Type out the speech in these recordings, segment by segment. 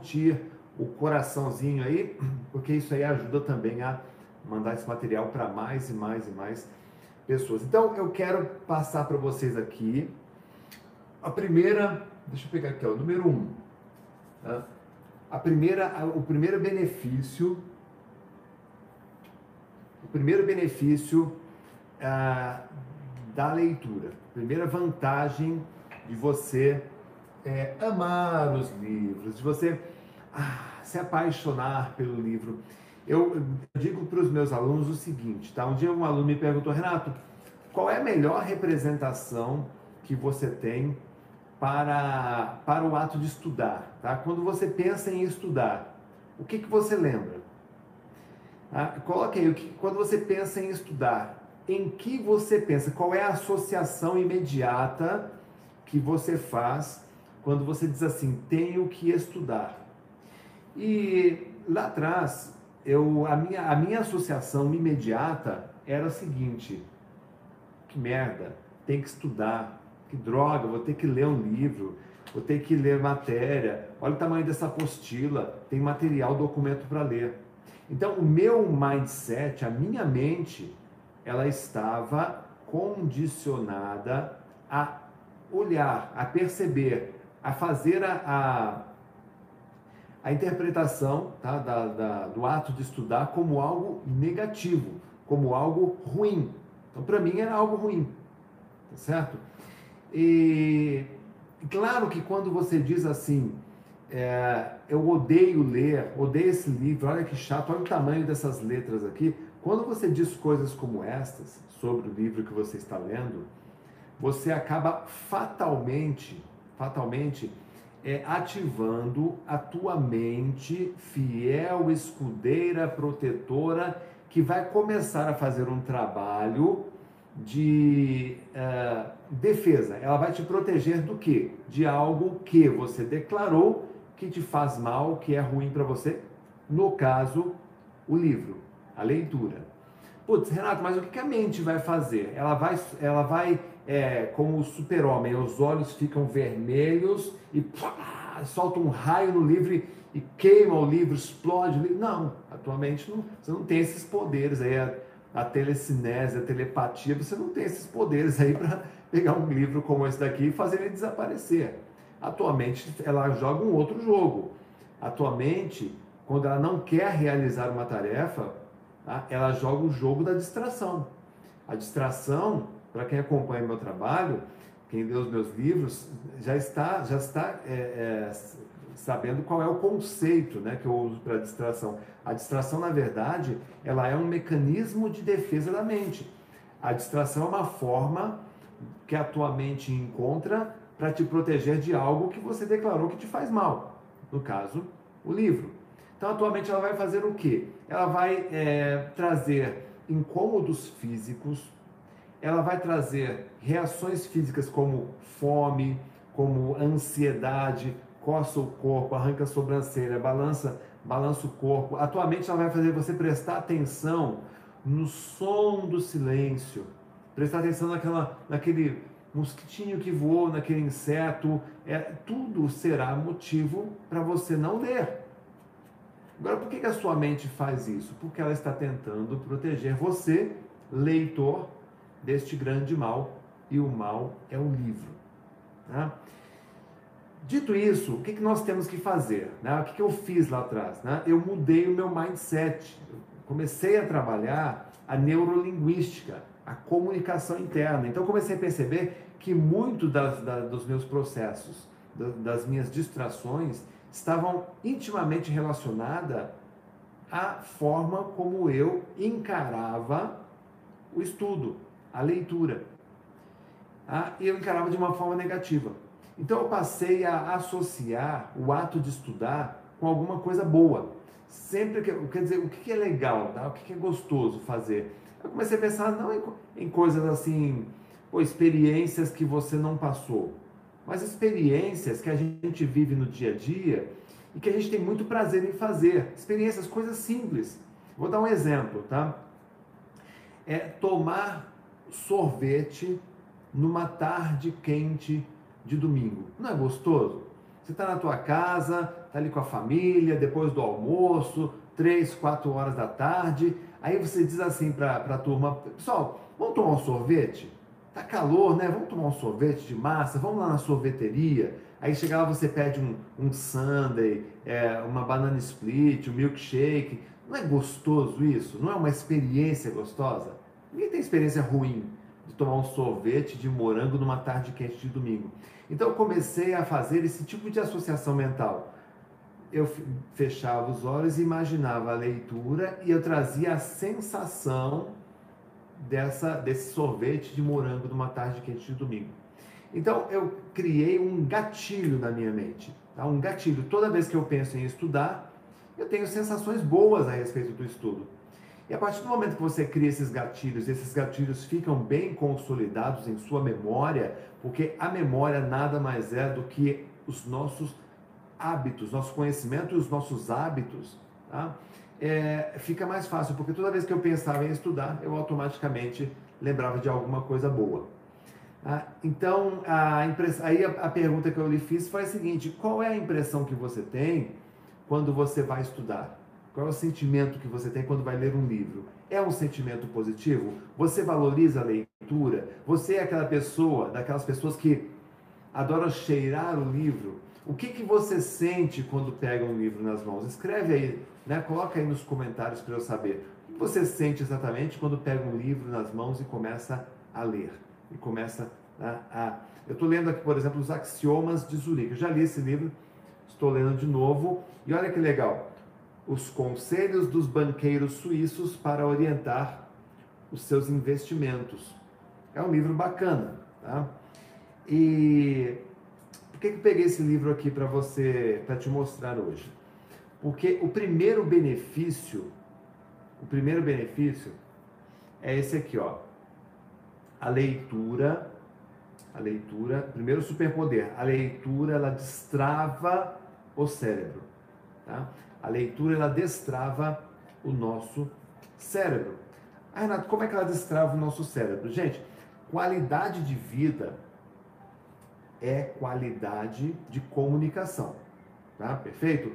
curtir o coraçãozinho aí, porque isso aí ajuda também a mandar esse material para mais e mais e mais pessoas. Então eu quero passar para vocês aqui a primeira, deixa eu pegar aqui, ó, o número um. Tá? A primeira, o primeiro benefício, o primeiro benefício ah, da leitura, primeira vantagem de você é, amar os livros, de você ah, se apaixonar pelo livro. Eu digo para os meus alunos o seguinte, tá? Um dia um aluno me perguntou, Renato, qual é a melhor representação que você tem para, para o ato de estudar? Tá? Quando você pensa em estudar, o que, que você lembra? Ah, coloque aí, quando você pensa em estudar, em que você pensa? Qual é a associação imediata que você faz quando você diz assim, tenho que estudar? E lá atrás, eu, a, minha, a minha associação imediata era a seguinte: que merda, tem que estudar, que droga, vou ter que ler um livro, vou ter que ler matéria, olha o tamanho dessa apostila, tem material, documento para ler. Então, o meu mindset, a minha mente, ela estava condicionada a olhar, a perceber, a fazer a, a a interpretação tá, da, da, do ato de estudar como algo negativo, como algo ruim. Então, para mim, era algo ruim, tá certo? E claro que quando você diz assim, é, eu odeio ler, odeio esse livro, olha que chato, olha o tamanho dessas letras aqui. Quando você diz coisas como estas sobre o livro que você está lendo, você acaba fatalmente, fatalmente é, ativando a tua mente fiel, escudeira, protetora, que vai começar a fazer um trabalho de uh, defesa. Ela vai te proteger do quê? De algo que você declarou que te faz mal, que é ruim para você. No caso, o livro, a leitura. Putz, Renato, mas o que a mente vai fazer? Ela vai, ela vai é, como o super-homem, os olhos ficam vermelhos e pá, solta um raio no livro e queima o livro, explode o livro. Não, atualmente não, você não tem esses poderes aí, a, a telecinese, a telepatia, você não tem esses poderes aí para pegar um livro como esse daqui e fazer ele desaparecer. Atualmente ela joga um outro jogo. Atualmente, quando ela não quer realizar uma tarefa, tá? ela joga o jogo da distração. A distração para quem acompanha meu trabalho, quem lê os meus livros, já está, já está é, é, sabendo qual é o conceito né, que eu uso para distração. A distração, na verdade, ela é um mecanismo de defesa da mente. A distração é uma forma que a tua mente encontra para te proteger de algo que você declarou que te faz mal. No caso, o livro. Então, atualmente, ela vai fazer o quê? Ela vai é, trazer incômodos físicos, ela vai trazer reações físicas como fome, como ansiedade, coça o corpo, arranca a sobrancelha, balança, balança o corpo. Atualmente ela vai fazer você prestar atenção no som do silêncio, prestar atenção naquela, naquele mosquitinho que voou, naquele inseto. É, tudo será motivo para você não ler. Agora, por que a sua mente faz isso? Porque ela está tentando proteger você, leitor, deste grande mal, e o mal é o livro. Tá? Dito isso, o que, que nós temos que fazer? Né? O que, que eu fiz lá atrás? Né? Eu mudei o meu mindset. Eu comecei a trabalhar a neurolinguística, a comunicação interna. Então, comecei a perceber que muito das, da, dos meus processos, das minhas distrações, estavam intimamente relacionadas à forma como eu encarava o estudo, a leitura. Ah, e eu encarava de uma forma negativa. Então eu passei a associar o ato de estudar com alguma coisa boa. Sempre que, quer dizer, o que é legal, tá? o que é gostoso fazer. Eu comecei a pensar não em, em coisas assim, ou experiências que você não passou, mas experiências que a gente vive no dia a dia e que a gente tem muito prazer em fazer. Experiências, coisas simples. Vou dar um exemplo, tá? É tomar sorvete numa tarde quente de domingo. Não é gostoso? Você está na tua casa, tá ali com a família, depois do almoço, três, quatro horas da tarde. Aí você diz assim para a turma: pessoal, vamos tomar um sorvete? Tá calor, né? Vamos tomar um sorvete de massa? Vamos lá na sorveteria. Aí chega lá, você pede um, um sundae, é, uma banana split, um milkshake. Não é gostoso isso? Não é uma experiência gostosa? Ninguém tem experiência ruim de tomar um sorvete de morango numa tarde quente de domingo. Então eu comecei a fazer esse tipo de associação mental. Eu fechava os olhos e imaginava a leitura e eu trazia a sensação dessa, desse sorvete de morango numa tarde quente de domingo. Então eu criei um gatilho na minha mente, tá? um gatilho. Toda vez que eu penso em estudar, eu tenho sensações boas a respeito do estudo. E a partir do momento que você cria esses gatilhos, esses gatilhos ficam bem consolidados em sua memória, porque a memória nada mais é do que os nossos hábitos, nosso conhecimento e os nossos hábitos, tá? é, fica mais fácil, porque toda vez que eu pensava em estudar, eu automaticamente lembrava de alguma coisa boa. Ah, então, a aí a, a, pergunta que eu lhe fiz foi a seguinte: qual é a impressão que você tem quando você vai estudar? Qual é o sentimento que você tem quando vai ler um livro? É um sentimento positivo? Você valoriza a leitura? Você é aquela pessoa, daquelas pessoas que adoram cheirar o livro? O que, que você sente quando pega um livro nas mãos? Escreve aí, né? coloca aí nos comentários para eu saber. O que você sente exatamente quando pega um livro nas mãos e começa a ler? E começa a. a... Eu estou lendo aqui, por exemplo, os Axiomas de Zurique. Eu já li esse livro, estou lendo de novo. E olha que legal. Os conselhos dos banqueiros suíços para orientar os seus investimentos. É um livro bacana, tá? E por que, que peguei esse livro aqui para você, para te mostrar hoje? Porque o primeiro benefício, o primeiro benefício é esse aqui, ó. A leitura, a leitura, primeiro superpoder, a leitura ela destrava o cérebro, tá? A leitura ela destrava o nosso cérebro. Ah, Renato, como é que ela destrava o nosso cérebro? Gente, qualidade de vida é qualidade de comunicação. Tá? Perfeito?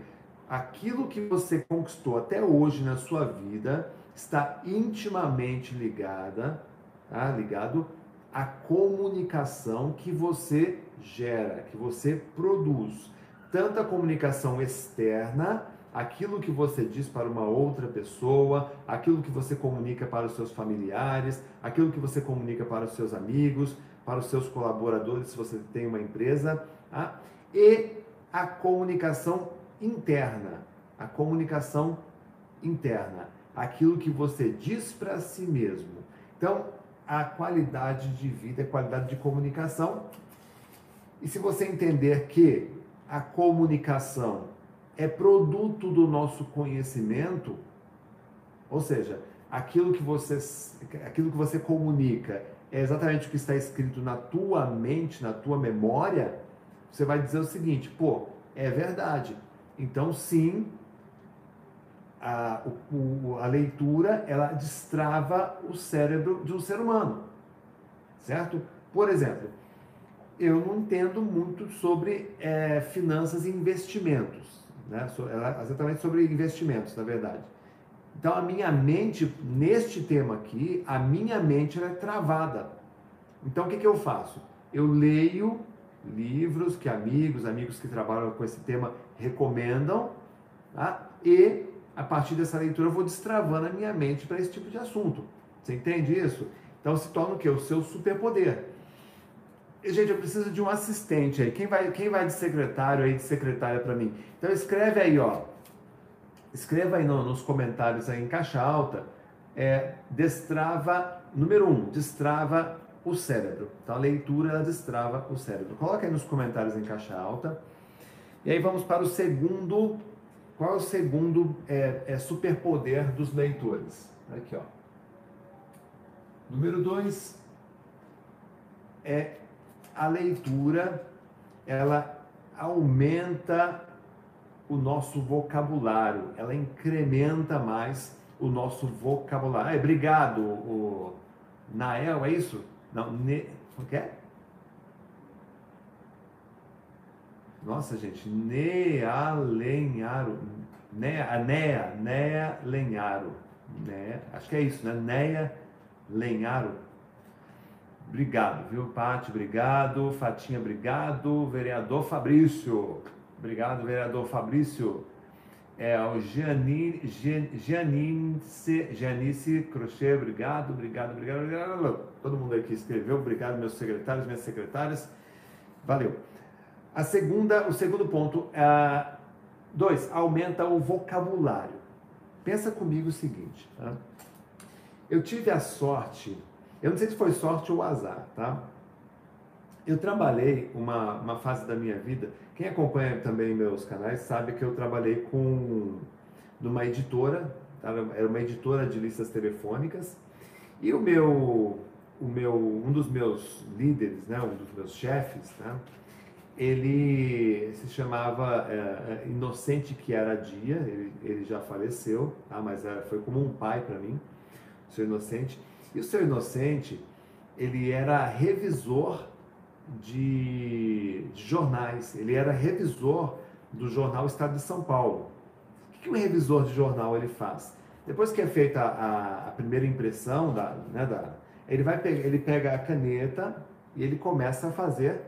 Aquilo que você conquistou até hoje na sua vida está intimamente ligada, tá? ligado à comunicação que você gera, que você produz. Tanto a comunicação externa, aquilo que você diz para uma outra pessoa, aquilo que você comunica para os seus familiares, aquilo que você comunica para os seus amigos, para os seus colaboradores, se você tem uma empresa, tá? e a comunicação interna. A comunicação interna. Aquilo que você diz para si mesmo. Então, a qualidade de vida, a qualidade de comunicação. E se você entender que a comunicação é produto do nosso conhecimento, ou seja, aquilo que você, aquilo que você comunica é exatamente o que está escrito na tua mente, na tua memória, você vai dizer o seguinte: pô, é verdade. Então, sim, a, o, a leitura ela destrava o cérebro de um ser humano, certo? Por exemplo, eu não entendo muito sobre é, finanças e investimentos, né? exatamente sobre investimentos, na verdade. Então a minha mente, neste tema aqui, a minha mente é travada. Então o que, que eu faço? Eu leio livros que amigos, amigos que trabalham com esse tema recomendam, tá? e a partir dessa leitura eu vou destravando a minha mente para esse tipo de assunto. Você entende isso? Então se torna o que? O seu superpoder. Gente, eu preciso de um assistente aí. Quem vai, quem vai de secretário aí, de secretária para mim? Então escreve aí, ó. Escreva aí no, nos comentários aí em caixa alta. É, destrava, número um, destrava o cérebro. Então a leitura ela destrava o cérebro. Coloca aí nos comentários em caixa alta. E aí vamos para o segundo. Qual é o segundo é, é superpoder dos leitores? Aqui, ó. Número dois é a leitura, ela aumenta o nosso vocabulário, ela incrementa mais o nosso vocabulário. Ah, obrigado, o Nael, é isso? Não, ne, o que é? Nossa, gente, Nea Lenharo. Nea, Nea, Nea Lenharo. Nea, acho que é isso, né? Nea Lenharo. Obrigado, viu, Pati? Obrigado. Fatinha, obrigado. Vereador Fabrício. Obrigado, vereador Fabrício. É o Gianni, Gianice, Gianice Crochê, obrigado, obrigado, obrigado, obrigado. Todo mundo aqui escreveu, obrigado, meus secretários, minhas secretárias. Valeu. A segunda, o segundo ponto, é, dois, aumenta o vocabulário. Pensa comigo o seguinte, tá? Eu tive a sorte, eu não sei se foi sorte ou azar, tá? Eu trabalhei uma, uma fase da minha vida, quem acompanha também meus canais sabe que eu trabalhei com numa editora, tá? era uma editora de listas telefônicas, e o meu, o meu, um dos meus líderes, né, um dos meus chefes, né, ele se chamava é, é Inocente que era dia, ele, ele já faleceu, tá? mas era, foi como um pai para mim, o seu Inocente. E o seu Inocente, ele era revisor de, de jornais, ele era revisor do jornal Estado de São Paulo. O que um revisor de jornal ele faz? Depois que é feita a, a primeira impressão, da, né, da, ele, vai ele pega a caneta e ele começa a fazer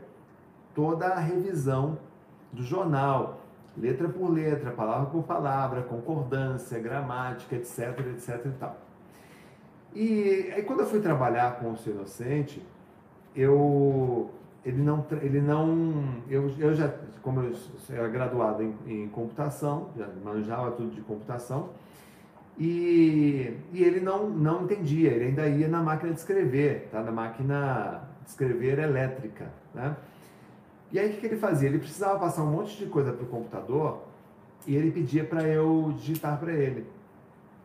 toda a revisão do jornal, letra por letra, palavra por palavra, concordância, gramática, etc, etc e tal. E aí quando eu fui trabalhar com o seu inocente, eu ele não ele não eu, eu já como eu era graduado em, em computação, já manjava tudo de computação, e, e, ele não, não entendia, ele ainda ia na máquina de escrever, tá? na máquina de escrever elétrica. Né? E aí o que, que ele fazia? Ele precisava passar um monte de coisa para o computador e ele pedia para eu digitar para ele.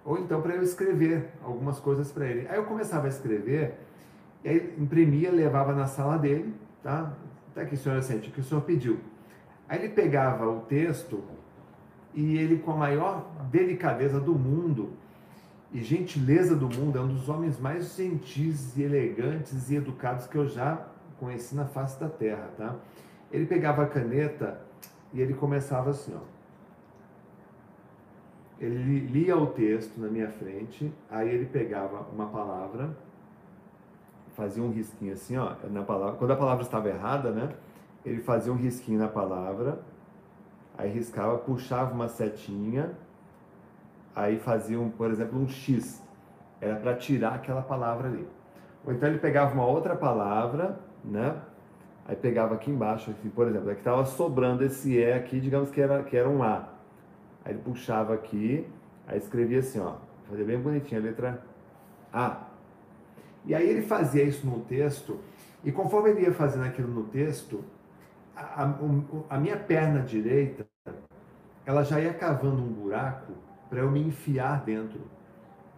Ou então para eu escrever algumas coisas para ele. Aí eu começava a escrever, e aí imprimia, levava na sala dele, tá? Até aqui, senhor Assente, o que o senhor pediu. Aí ele pegava o texto e ele, com a maior delicadeza do mundo e gentileza do mundo, é um dos homens mais gentis e elegantes e educados que eu já conheci na face da terra, tá? Ele pegava a caneta e ele começava assim, ó. Ele lia o texto na minha frente, aí ele pegava uma palavra, fazia um risquinho assim, ó, na palavra. Quando a palavra estava errada, né? Ele fazia um risquinho na palavra, aí riscava, puxava uma setinha, aí fazia, um, por exemplo, um X. Era para tirar aquela palavra ali. Ou então ele pegava uma outra palavra, né? Aí pegava aqui embaixo, assim, por exemplo, é que estava sobrando esse E aqui, digamos que era, que era um A. Aí ele puxava aqui, aí escrevia assim, ó, fazia bem bonitinho a letra A. E aí ele fazia isso no texto, e conforme ele ia fazendo aquilo no texto, a, a, a minha perna direita, ela já ia cavando um buraco para eu me enfiar dentro.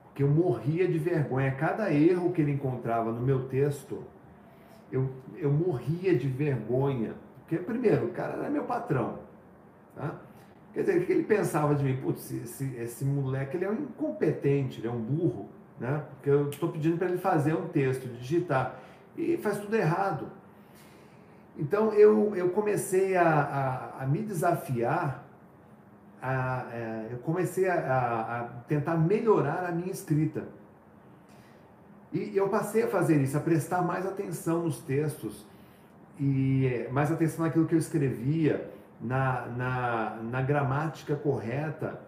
Porque eu morria de vergonha. Cada erro que ele encontrava no meu texto, eu, eu morria de vergonha. Porque, primeiro, o cara era meu patrão. Tá? Quer dizer, ele pensava de mim? Putz, esse, esse moleque ele é um incompetente, ele é um burro. Né? Porque eu estou pedindo para ele fazer um texto, digitar. E faz tudo errado. Então eu, eu comecei a, a, a me desafiar, a, a é, eu comecei a, a tentar melhorar a minha escrita. E eu passei a fazer isso, a prestar mais atenção nos textos e mais atenção naquilo que eu escrevia, na, na, na gramática correta,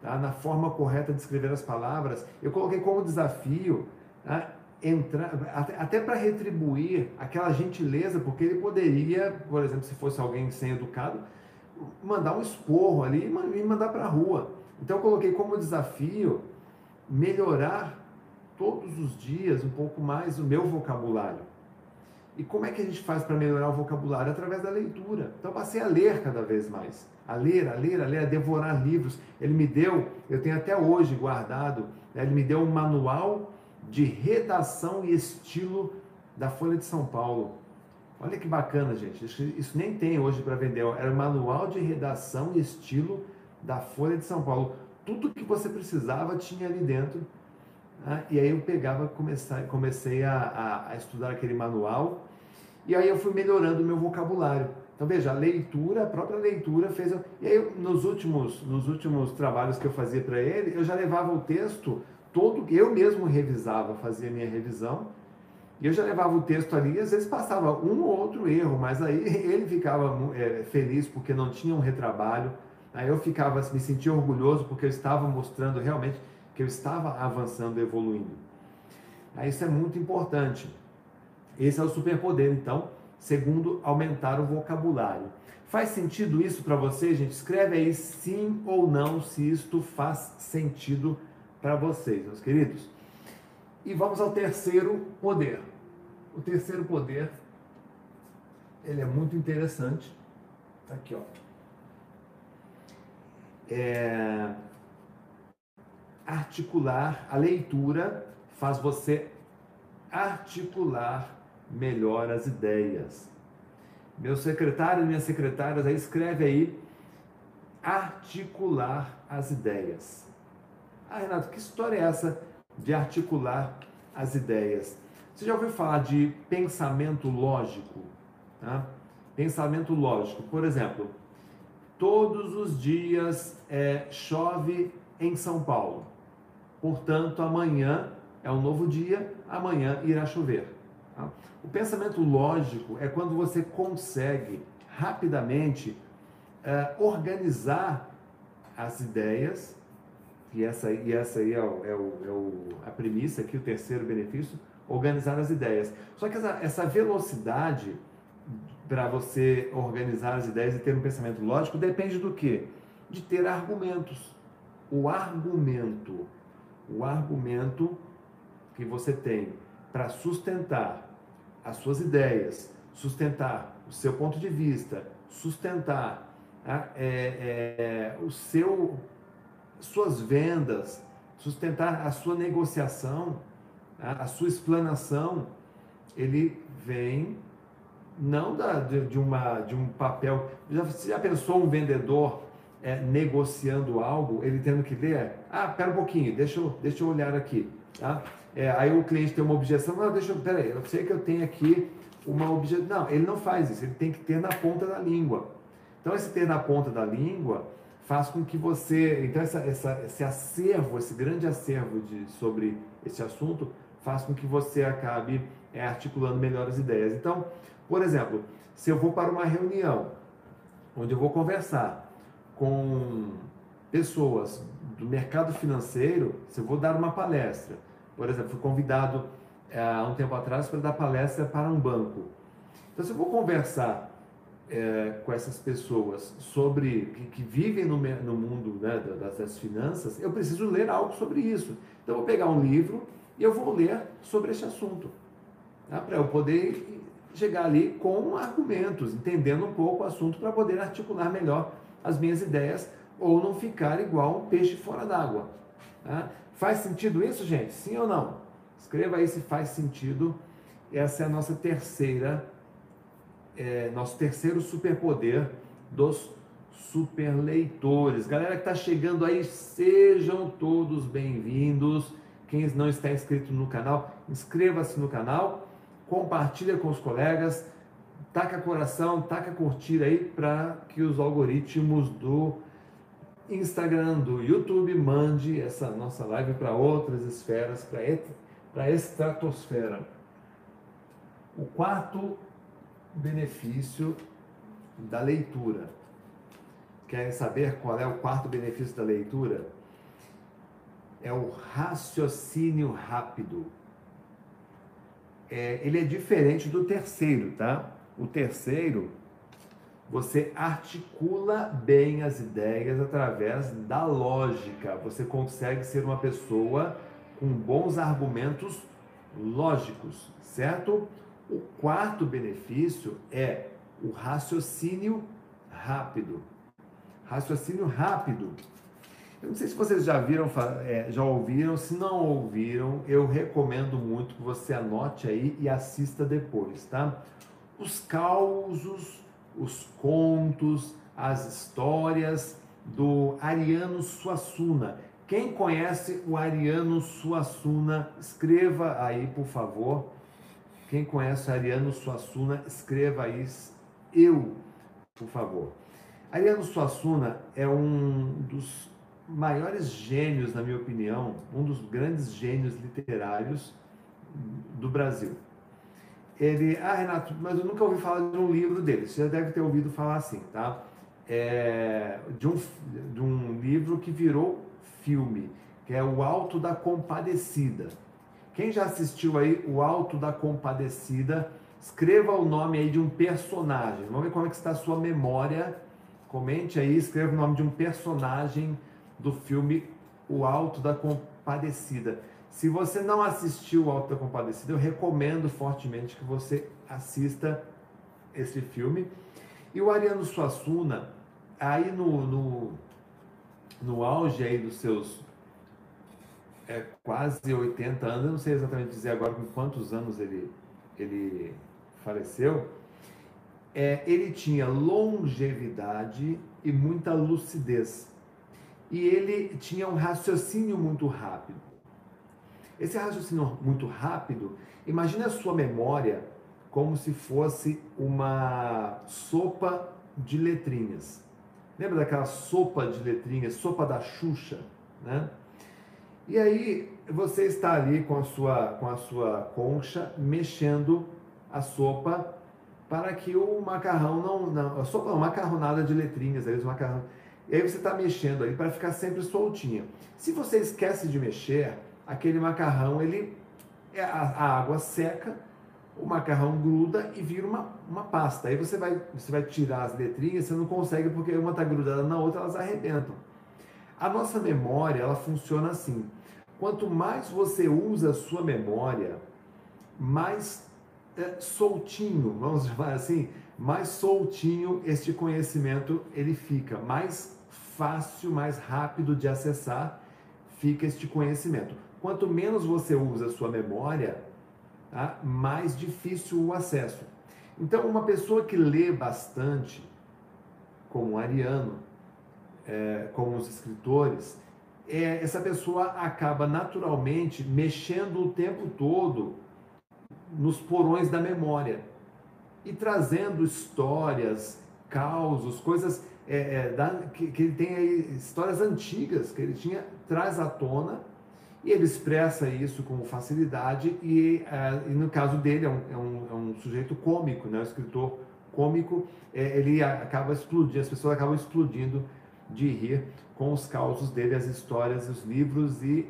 tá? na forma correta de escrever as palavras. Eu coloquei como desafio tá? entrar, até, até para retribuir aquela gentileza, porque ele poderia, por exemplo, se fosse alguém sem educado, mandar um esporro ali e mandar para a rua. Então eu coloquei como desafio melhorar todos os dias um pouco mais o meu vocabulário. E como é que a gente faz para melhorar o vocabulário? Através da leitura. Então passei a ler cada vez mais. A ler, a ler, a ler, a devorar livros. Ele me deu, eu tenho até hoje guardado, né, ele me deu um manual de redação e estilo da Folha de São Paulo. Olha que bacana, gente. Isso nem tem hoje para vender. Era o manual de redação e estilo da Folha de São Paulo. Tudo que você precisava tinha ali dentro né? E aí eu pegava, comecei, comecei a, a, a, estudar aquele manual, e aí eu fui melhorando o meu vocabulário. Então veja, a leitura, a própria leitura fez. E aí, nos últimos, nos últimos trabalhos que eu fazia para ele, eu já levava o texto todo, eu mesmo revisava, fazia minha revisão, e eu já levava o texto ali, às vezes passava um ou outro erro, mas aí ele ficava é, feliz porque não tinha um retrabalho, aí eu ficava, me sentia orgulhoso porque eu estava mostrando realmente que eu estava avançando, evoluindo. Aí isso é muito importante. Esse é o superpoder, então, segundo aumentar o vocabulário. Faz sentido isso para você, gente? Escreve aí sim ou não se isto faz sentido para vocês, meus queridos. E vamos ao terceiro poder. O terceiro poder, ele é muito interessante. Tá aqui, ó. É... Articular, a leitura faz você articular melhor as ideias. Meu secretário e minhas secretárias aí escreve aí articular as ideias. Ah, Renato, que história é essa de articular as ideias. Você já ouviu falar de pensamento lógico? Tá? Pensamento lógico. Por exemplo, todos os dias é, chove em São Paulo. Portanto, amanhã é um novo dia, amanhã irá chover. Tá? O pensamento lógico é quando você consegue rapidamente é, organizar as ideias e essa, e essa aí é, o, é, o, é o, a premissa aqui, o terceiro benefício, organizar as ideias. Só que essa, essa velocidade para você organizar as ideias e ter um pensamento lógico depende do quê? De ter argumentos. O argumento, o argumento que você tem para sustentar as suas ideias, sustentar o seu ponto de vista, sustentar ah, é, é, o seu suas vendas, sustentar a sua negociação, a sua explanação, ele vem não da, de, de, uma, de um papel. Já, você já pensou um vendedor é, negociando algo, ele tendo que ler? Ah, pera um pouquinho, deixa eu, deixa eu olhar aqui. Tá? É, aí o cliente tem uma objeção, não, deixa eu, peraí, eu sei que eu tenho aqui uma objeção. Não, ele não faz isso, ele tem que ter na ponta da língua. Então, esse ter na ponta da língua faz com que você. Então, essa, essa, esse acervo, esse grande acervo de, sobre esse assunto, faz com que você acabe é, articulando melhor as ideias. Então, por exemplo, se eu vou para uma reunião onde eu vou conversar com pessoas do mercado financeiro, se eu vou dar uma palestra, por exemplo, fui convidado é, há um tempo atrás para dar palestra para um banco. Então, se eu vou conversar é, com essas pessoas sobre que, que vivem no, no mundo né, das, das, finanças, eu preciso ler algo sobre isso. Então, eu vou pegar um livro e eu vou ler sobre esse assunto, tá? para eu poder chegar ali com argumentos, entendendo um pouco o assunto para poder articular melhor as minhas ideias ou não ficar igual um peixe fora d'água. Tá? Faz sentido isso, gente? Sim ou não? Escreva aí se faz sentido. Essa é a nossa terceira é, nosso terceiro superpoder dos superleitores. Galera que está chegando aí, sejam todos bem-vindos. Quem não está inscrito no canal, inscreva-se no canal, compartilha com os colegas, taca coração, taca curtir aí para que os algoritmos do Instagram, do YouTube mande essa nossa live para outras esferas, para a estratosfera. O quarto benefício da leitura. Querem saber qual é o quarto benefício da leitura? É o raciocínio rápido. É, ele é diferente do terceiro, tá? O terceiro, você articula bem as ideias através da lógica. Você consegue ser uma pessoa com bons argumentos lógicos, certo? O quarto benefício é o raciocínio rápido. Raciocínio rápido. Eu não sei se vocês já viram, é, já ouviram, se não ouviram, eu recomendo muito que você anote aí e assista depois, tá? Os causos, os contos, as histórias do Ariano Suassuna. Quem conhece o Ariano Suassuna, escreva aí, por favor, quem conhece Ariano Suassuna, escreva aí eu. por favor. Ariano Suassuna é um dos maiores gênios, na minha opinião, um dos grandes gênios literários do Brasil. Ele, ah, Renato, mas eu nunca ouvi falar de um livro dele. Você já deve ter ouvido falar assim, tá? É, de, um, de um livro que virou filme, que é O Alto da Compadecida. Quem já assistiu aí O Alto da Compadecida, escreva o nome aí de um personagem. Vamos ver como é que está a sua memória. Comente aí, escreva o nome de um personagem do filme O Alto da Compadecida. Se você não assistiu da Compadecida, eu recomendo fortemente que você assista esse filme. E o Ariano Suassuna, aí no, no, no auge aí dos seus é, quase 80 anos, eu não sei exatamente dizer agora com quantos anos ele, ele faleceu, é, ele tinha longevidade e muita lucidez. E ele tinha um raciocínio muito rápido. Esse raciocínio muito rápido, imagine a sua memória como se fosse uma sopa de letrinhas. Lembra daquela sopa de letrinhas, sopa da Xuxa, né? E aí você está ali com a sua com a sua concha mexendo a sopa para que o macarrão não, não a sopa não, macarronada de letrinhas, aí os macarrão. E aí você está mexendo ali para ficar sempre soltinha. Se você esquece de mexer, aquele macarrão ele é, a, água seca o macarrão gruda e vira uma, uma pasta. Aí você vai, você vai tirar as letrinhas, você não consegue porque uma está grudada na outra, elas arrebentam. A nossa memória, ela funciona assim. Quanto mais você usa a sua memória, mais é, soltinho, vamos chamar assim, mais soltinho este conhecimento ele fica, mais fácil, mais rápido de acessar fica este conhecimento. Quanto menos você usa a sua memória, tá? mais difícil o acesso. Então, uma pessoa que lê bastante, como o Ariano, é, como os escritores, é, essa pessoa acaba naturalmente mexendo o tempo todo nos porões da memória e trazendo histórias, causos, coisas é, é, da, que, que, ele tem aí, histórias antigas que ele tinha, traz à tona e ele expressa isso com facilidade e, é, e no caso dele é um, é um, é um, sujeito cômico, né? um escritor cômico, é, ele acaba explodindo, as pessoas acabam explodindo de rir com os causos dele, as histórias, os livros e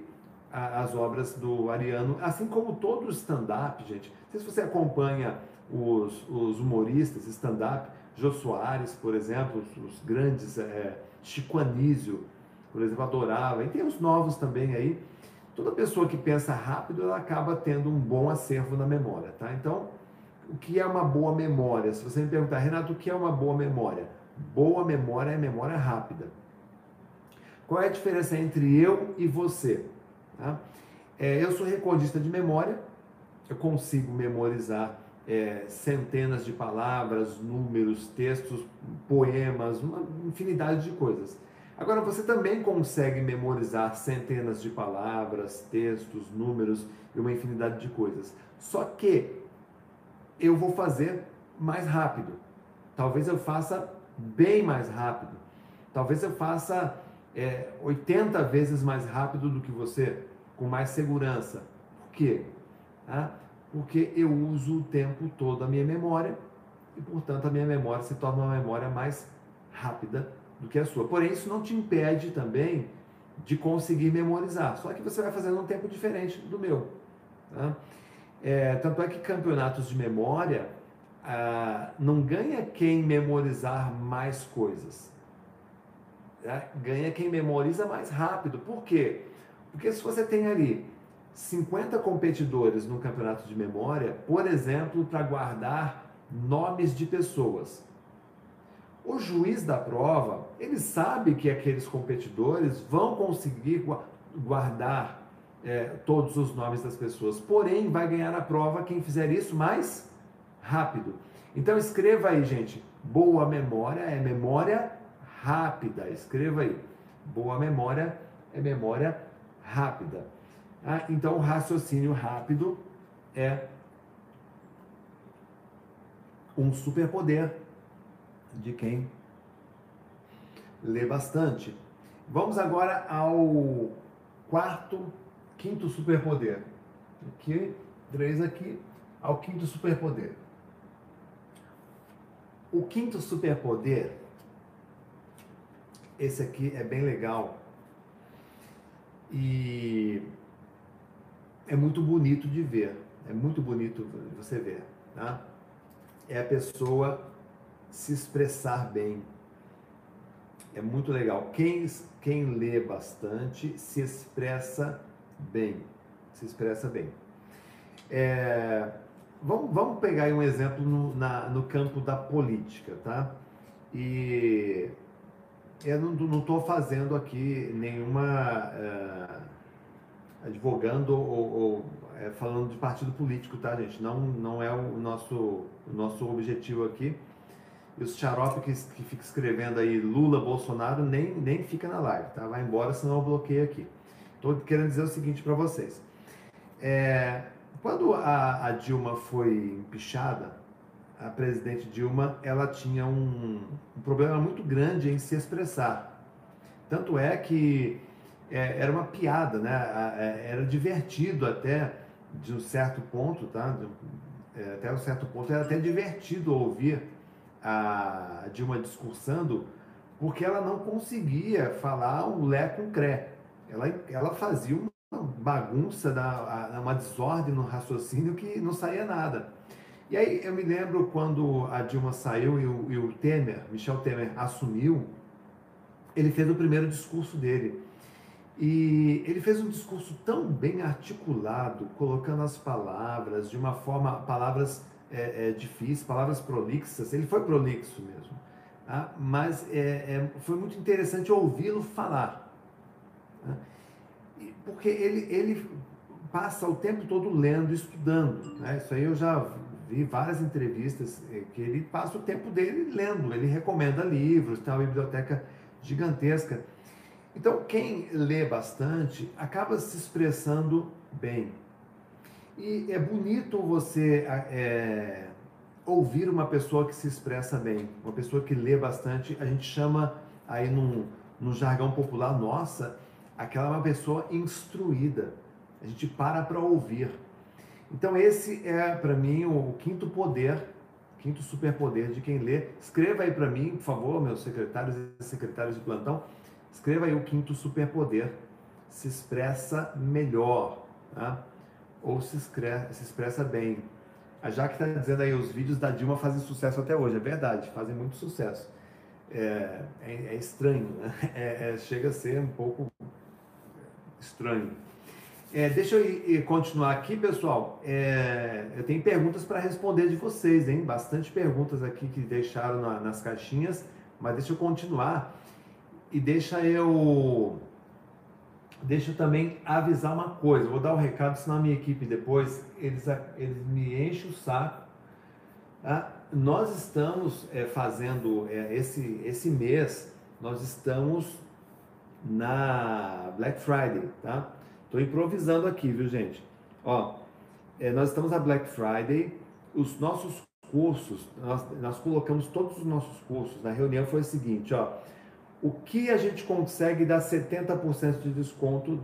a, as obras do Ariano, assim como todo o stand-up, gente. Não sei se você acompanha os, os humoristas, stand-up, Jô Soares, por exemplo, os, os grandes, é, Chico Anísio, por exemplo, adorava, e tem os novos também aí. Toda pessoa que pensa rápido, ela acaba tendo um bom acervo na memória, tá? Então, o que é uma boa memória? Se você me perguntar, Renato, o que é uma boa memória? Boa memória é memória rápida. Qual é a diferença entre eu e você? Tá? É, eu sou recordista de memória, eu consigo memorizar é, centenas de palavras, números, textos, poemas, uma infinidade de coisas. Agora, você também consegue memorizar centenas de palavras, textos, números e uma infinidade de coisas. Só que eu vou fazer mais rápido. Talvez eu faça bem mais rápido. Talvez eu faça é, 80 vezes mais rápido do que você, com mais segurança. Por quê? Ah, porque eu uso o tempo todo a minha memória e, portanto, a minha memória se torna uma memória mais rápida do que a sua. Porém, isso não te impede também de conseguir memorizar, só que você vai fazendo um tempo diferente do meu. Tá? É, tanto é que campeonatos de memória ah, não ganha quem memorizar mais coisas. Tá? Ganha quem memoriza mais rápido. Por quê? Porque se você tem ali 50 competidores no campeonato de memória, por exemplo, para guardar nomes de pessoas. O juiz da prova, ele sabe que aqueles competidores vão conseguir guardar é, todos os nomes das pessoas, porém vai ganhar a prova quem fizer isso mais rápido. Então escreva aí, gente. Boa memória é memória rápida. Escreva aí. Boa memória é memória rápida. Ah, então, o raciocínio rápido é um superpoder. de quem lê bastante. Vamos agora ao quarto, quinto superpoder. Aqui, três aqui, ao quinto superpoder. O quinto superpoder, esse aqui é bem legal e é muito bonito de ver, é muito bonito você ver, tá? É a pessoa se expressar bem. É muito legal. Quem, quem lê bastante se expressa bem. Se expressa bem. É, vamos, vamos pegar um exemplo no, na, no campo da política, tá? E eu não estou fazendo aqui nenhuma. Uh, advogando ou, ou é, falando de partido político, tá, gente? Não, não é o nosso, o nosso objetivo aqui. E os xarope que, que fica escrevendo aí Lula, Bolsonaro, nem, nem fica na live, tá? Vai embora, senão eu bloqueio aqui. Estou querendo dizer o seguinte para vocês. É, quando a, a, Dilma foi empichada, a presidente Dilma, ela tinha um, um problema muito grande em se expressar. Tanto é que é, era uma piada, né? É, era divertido até de um certo ponto, tá? De, é, até um certo ponto era até divertido ouvir a Dilma discursando, porque ela não conseguia falar um lé com cré. Ela, ela fazia uma bagunça, da, uma desordem no raciocínio que não saía nada. E aí eu me lembro quando a Dilma saiu e o, e o Temer, Michel Temer, assumiu, ele fez o primeiro discurso dele. E ele fez um discurso tão bem articulado, colocando as palavras de uma forma, palavras é, é, palavras prolixas. Ele foi prolixo mesmo, tá? mas é, é foi muito interessante ouvi-lo falar, tá? porque ele, ele passa o tempo todo lendo, estudando. Né? Isso aí eu já vi várias entrevistas é, que ele passa o tempo dele lendo. Ele recomenda livros, tem uma biblioteca gigantesca. Então, quem lê bastante acaba se expressando bem. E é bonito você é, ouvir uma pessoa que se expressa bem, uma pessoa que lê bastante. A gente chama aí no, no jargão popular nossa, aquela é uma pessoa instruída. A gente para para ouvir. Então, esse é para mim o quinto poder, quinto superpoder de quem lê. Escreva aí para mim, por favor, meus secretários e secretárias de plantão Escreva aí o quinto superpoder. Se expressa melhor, tá? Ou se, escreve, se expressa bem. A Jaque está dizendo aí, os vídeos da Dilma fazem sucesso até hoje. É verdade, fazem muito sucesso. É, é, é estranho, né? É, é, chega a ser um pouco estranho. É, deixa eu continuar aqui, pessoal. É, eu tenho perguntas para responder de vocês, hein? Bastante perguntas aqui que deixaram na, nas caixinhas, mas deixa eu continuar e deixa eu deixa eu também avisar uma coisa. Vou dar o um recado, senão a minha equipe depois eles, eles me enchem o saco. Tá? Nós estamos é, fazendo é, esse, esse mês, nós estamos na Black Friday, tá? Estou improvisando aqui, viu, gente? Ó, é, nós estamos na Black Friday. Os nossos cursos, nós, nós colocamos todos os nossos cursos. Na reunião foi o seguinte, ó o que a gente consegue dar 70% de desconto,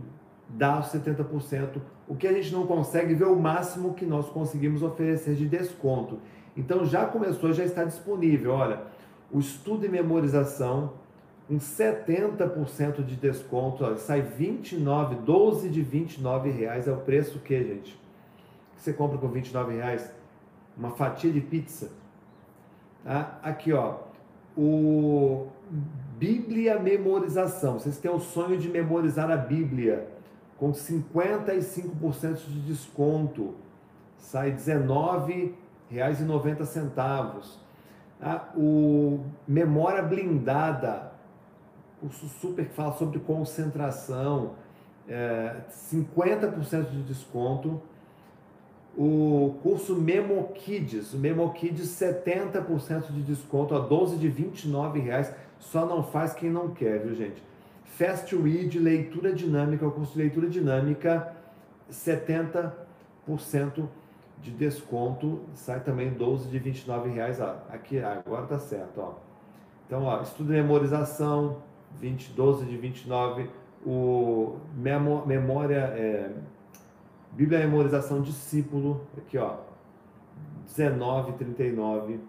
dá 70%. O que a gente não consegue, ver o máximo que nós conseguimos oferecer de desconto. Então já começou, já está disponível. Olha, o estudo e memorização com 70% de desconto, olha, sai 29, 12 de 29 reais é o preço que, gente? Que você compra com 29 reais? Uma fatia de pizza. Tá? Aqui, ó, o Bíblia memorização. Vocês têm o sonho de memorizar a Bíblia com 55% de desconto. Sai R$19,90. Tá? O Memória Blindada, curso super que fala sobre concentração, é, 50% de desconto o curso Memo Kids, Memo Kids 70% de desconto a 12 de 29 reais, só não faz quem não quer, viu gente? Fast Read, leitura dinâmica, o curso de leitura dinâmica 70% de desconto, sai também 12 de 29 reais, aqui agora tá certo, ó. Então, ó, estudo de memorização, 20, 12 de 29, o memo, memória, é, Bíblia Memorização Discípulo, aqui ó, 19, 39,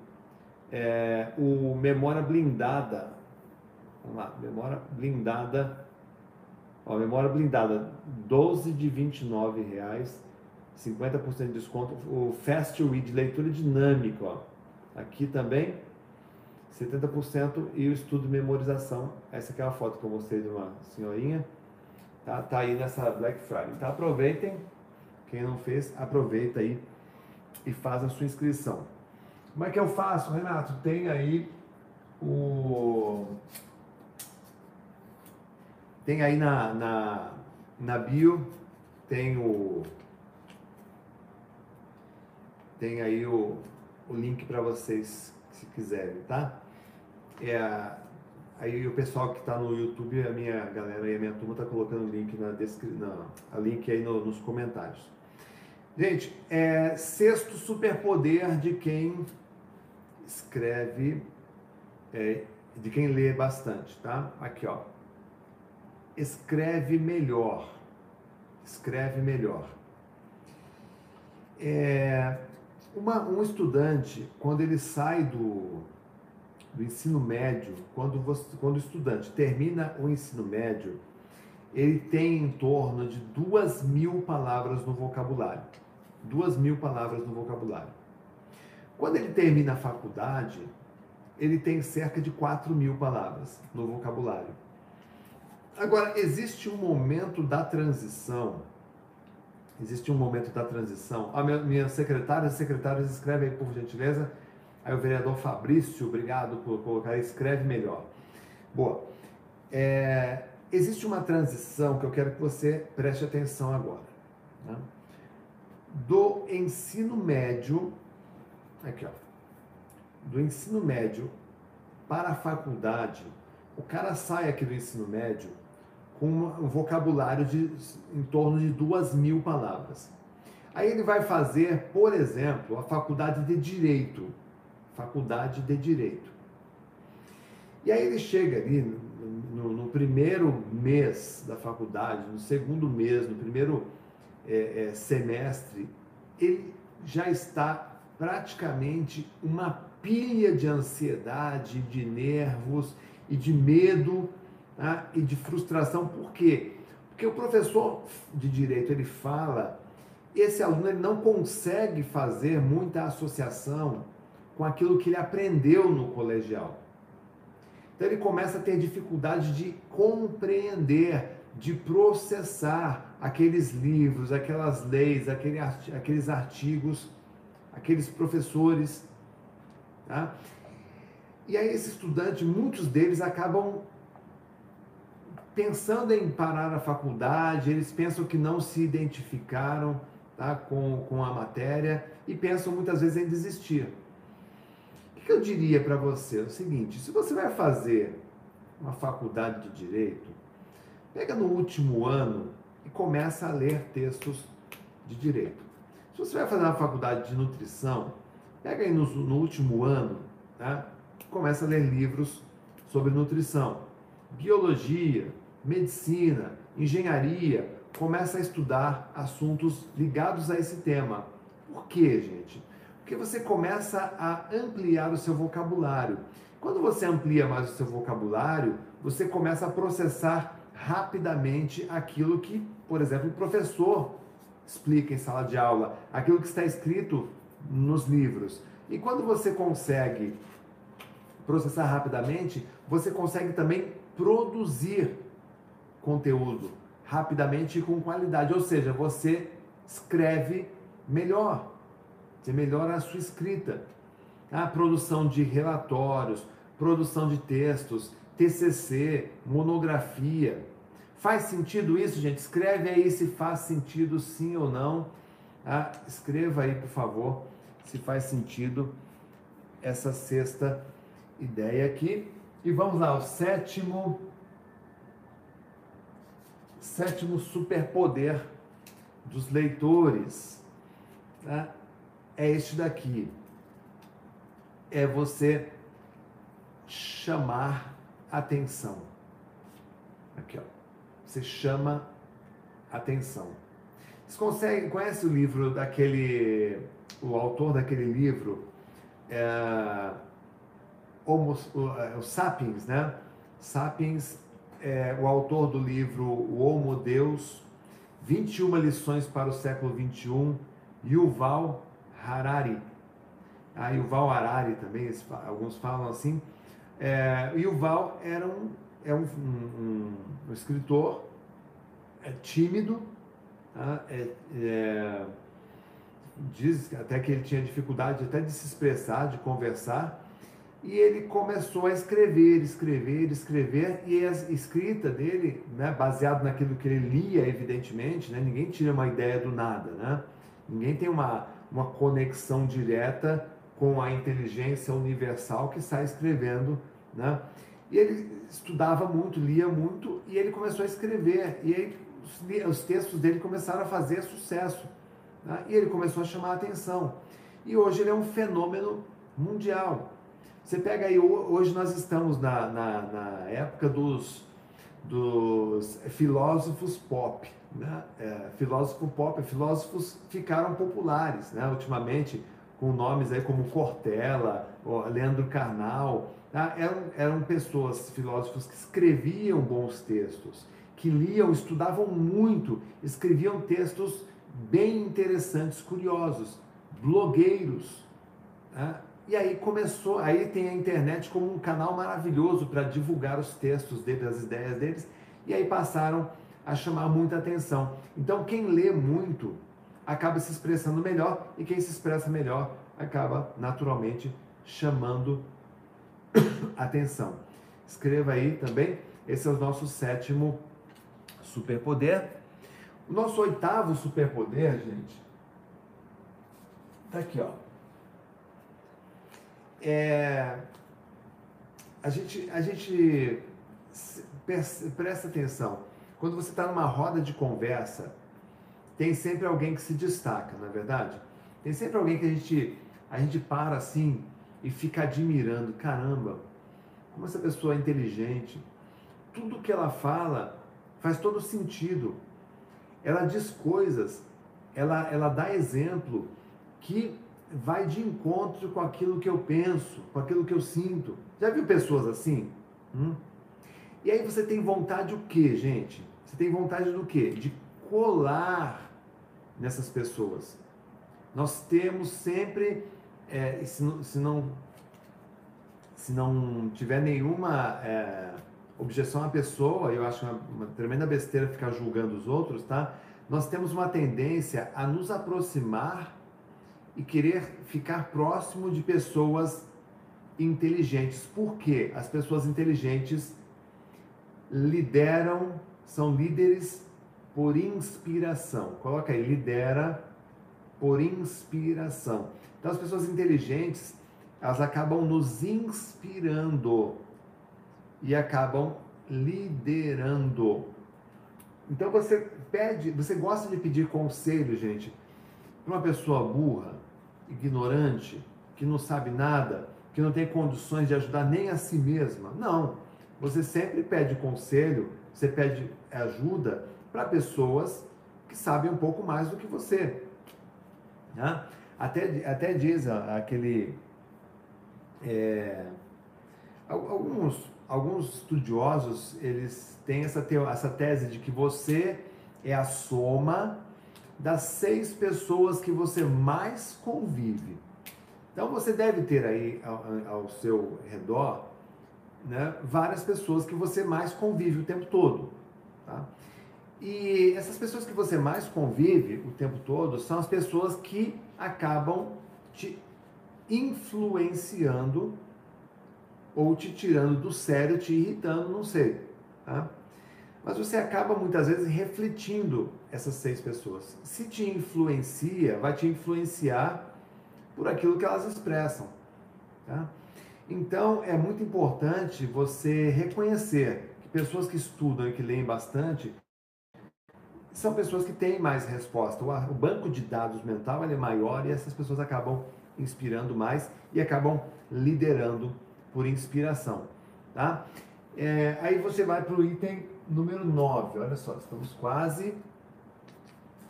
é, o Memória Blindada, vamos lá, Memória Blindada, ó, Memória Blindada, 12 de 29 reais, 50% de desconto, o Fast Read, leitura dinâmica, ó, aqui também, 70% e o estudo de memorização. Essa aqui é a foto que eu mostrei de uma senhorinha. Tá, tá aí nessa Black Friday. Então aproveitem. Quem não fez, aproveita aí e faz a sua inscrição. Como é que eu faço, Renato? Tem aí o. Tem aí na, na, na bio, tem o. Tem aí o, o link para vocês se quiserem, tá? É, aí o pessoal que está no YouTube, a minha galera e a minha turma tá colocando o link na descrição, link aí no, nos comentários. Gente, é sexto superpoder de quem escreve, é, de quem lê bastante, tá? Aqui, ó. Escreve melhor. Escreve melhor. É, uma, um estudante, quando ele sai do, do ensino médio, quando, você, quando o estudante termina o ensino médio, ele tem em torno de duas mil palavras no vocabulário. Duas mil palavras no vocabulário. Quando ele termina a faculdade, ele tem cerca de quatro mil palavras no vocabulário. Agora, existe um momento da transição. Existe um momento da transição. A minha, minha secretária, secretários, escreve aí, por gentileza Aí o vereador Fabrício, obrigado por colocar, escreve melhor. Boa. É, existe uma transição que eu quero que você preste atenção agora. Né? Do ensino médio, aqui ó, do ensino médio para a faculdade, o cara sai aqui do ensino médio com um vocabulário de em torno de duas mil palavras. Aí ele vai fazer, por exemplo, a faculdade de Direito faculdade de Direito. E aí ele chega ali no, no, no primeiro mês da faculdade, no segundo mês, no primeiro é, é, semestre, ele já está praticamente uma pilha de ansiedade, de nervos e de medo tá? e de frustração. Por quê? Porque o professor de direito ele fala, esse aluno ele não consegue fazer muita associação com aquilo que ele aprendeu no colegial. Então ele começa a ter dificuldade de compreender, de processar aqueles livros, aquelas leis, aqueles artigos, aqueles professores. Tá? E aí esse estudante, muitos deles acabam pensando em parar a faculdade, eles pensam que não se identificaram tá, com, com a matéria e pensam muitas vezes em desistir que eu diria para você? É o seguinte: se você vai fazer uma faculdade de direito, pega no último ano e começa a ler textos de direito. Se você vai fazer uma faculdade de nutrição, pega aí no, no último ano, tá? começa a ler livros sobre nutrição, biologia, medicina, engenharia, começa a estudar assuntos ligados a esse tema. Por quê, gente? Porque você começa a ampliar o seu vocabulário. Quando você amplia mais o seu vocabulário, você começa a processar rapidamente aquilo que, por exemplo, o professor explica em sala de aula, aquilo que está escrito nos livros. E quando você consegue processar rapidamente, você consegue também produzir conteúdo rapidamente e com qualidade, ou seja, você escreve melhor. Você melhora a sua escrita. A produção de relatórios, produção de textos, TCC, monografia. Faz sentido isso, gente? Escreve aí se faz sentido sim ou não. Ah, escreva aí, por favor, se faz sentido essa sexta ideia aqui. E vamos lá, o sétimo sétimo superpoder dos leitores. Tá? é este daqui. É você chamar atenção. Aqui, ó. Você chama atenção. Você consegue, conhece o livro daquele, o autor daquele livro, é, Homo, o, é, o Sapiens, né? Sapiens é o autor do livro O Homo Deus, 21 lições para o século 21, Yuval Harari. Ah, Yuval Harari também, alguns falam assim. É, Yuval era um, é um, um, um escritor é tímido, tá? é, é, diz até que ele tinha dificuldade até de se expressar, de conversar, e ele começou a escrever, escrever, escrever, e a escrita dele, né, baseado naquilo que ele lia, evidentemente, né, ninguém tira uma ideia do nada, né? ninguém tem uma, uma conexão direta com a inteligência universal que sai escrevendo, né? E ele estudava muito, lia muito, e ele começou a escrever, e os, os textos dele começaram a fazer sucesso, né? e ele começou a chamar a atenção. E hoje ele é um fenômeno mundial. Você pega aí, hoje nós estamos na, na, na época dos, dos filósofos pop. Né? É, filósofo pop, filósofos ficaram populares né? ultimamente, com nomes aí como Cortella, Leandro Carnal. Tá? Eram, eram pessoas, filósofos que escreviam bons textos, que liam, estudavam muito, escreviam textos bem interessantes, curiosos, blogueiros. Né? E aí começou, aí tem a internet como um canal maravilhoso para divulgar os textos deles, as ideias deles, e aí passaram a chamar muita atenção. Então quem lê muito acaba se expressando melhor e quem se expressa melhor acaba naturalmente chamando atenção. Escreva aí também, esse é o nosso sétimo superpoder. O nosso oitavo superpoder, gente, tá aqui, ó é, a gente, a gente presta atenção. Quando você está numa roda de conversa, tem sempre alguém que se destaca, não é verdade? Tem sempre alguém que a gente, a gente para assim e fica admirando. Caramba, como essa pessoa é inteligente. Tudo que ela fala faz todo sentido. Ela diz coisas, ela, ela dá exemplo que vai de encontro com aquilo que eu penso, com aquilo que eu sinto. Já viu pessoas assim? Hum? E aí você tem vontade o quê, gente? Você tem vontade do quê? De colar nessas pessoas. Nós temos sempre, é, se, não, se, não, se não tiver nenhuma é, objeção à pessoa, eu acho uma, uma tremenda besteira ficar julgando os outros, tá? Nós temos uma tendência a nos aproximar e querer ficar próximo de pessoas inteligentes. Porque as pessoas inteligentes lideram, são líderes por inspiração. Coloca aí, lidera por inspiração. Então as pessoas inteligentes, elas acabam nos inspirando e acabam liderando. Então você pede, você gosta de pedir conselho, gente, para uma pessoa burra, ignorante, que não sabe nada, que não tem condições de ajudar nem a si mesma. Não. Você sempre pede conselho, você pede ajuda para pessoas que sabem um pouco mais do que você. Né? Até, até diz aquele. É, alguns, alguns estudiosos eles têm essa, essa tese de que você é a soma das seis pessoas que você mais convive. Então você deve ter aí ao, ao seu redor né, várias pessoas que você mais convive o tempo todo. Tá? E essas pessoas que você mais convive o tempo todo são as pessoas que acabam te influenciando ou te tirando do sério, te irritando, não sei. Tá? Mas você acaba muitas vezes refletindo essas seis pessoas. Se te influencia, vai te influenciar por aquilo que elas expressam. Tá? Então é muito importante você reconhecer que pessoas que estudam e que leem bastante são pessoas que têm mais resposta. O banco de dados mental é maior e essas pessoas acabam inspirando mais e acabam liderando por inspiração. Tá? É, aí você vai para o item número 9. Olha só, estamos quase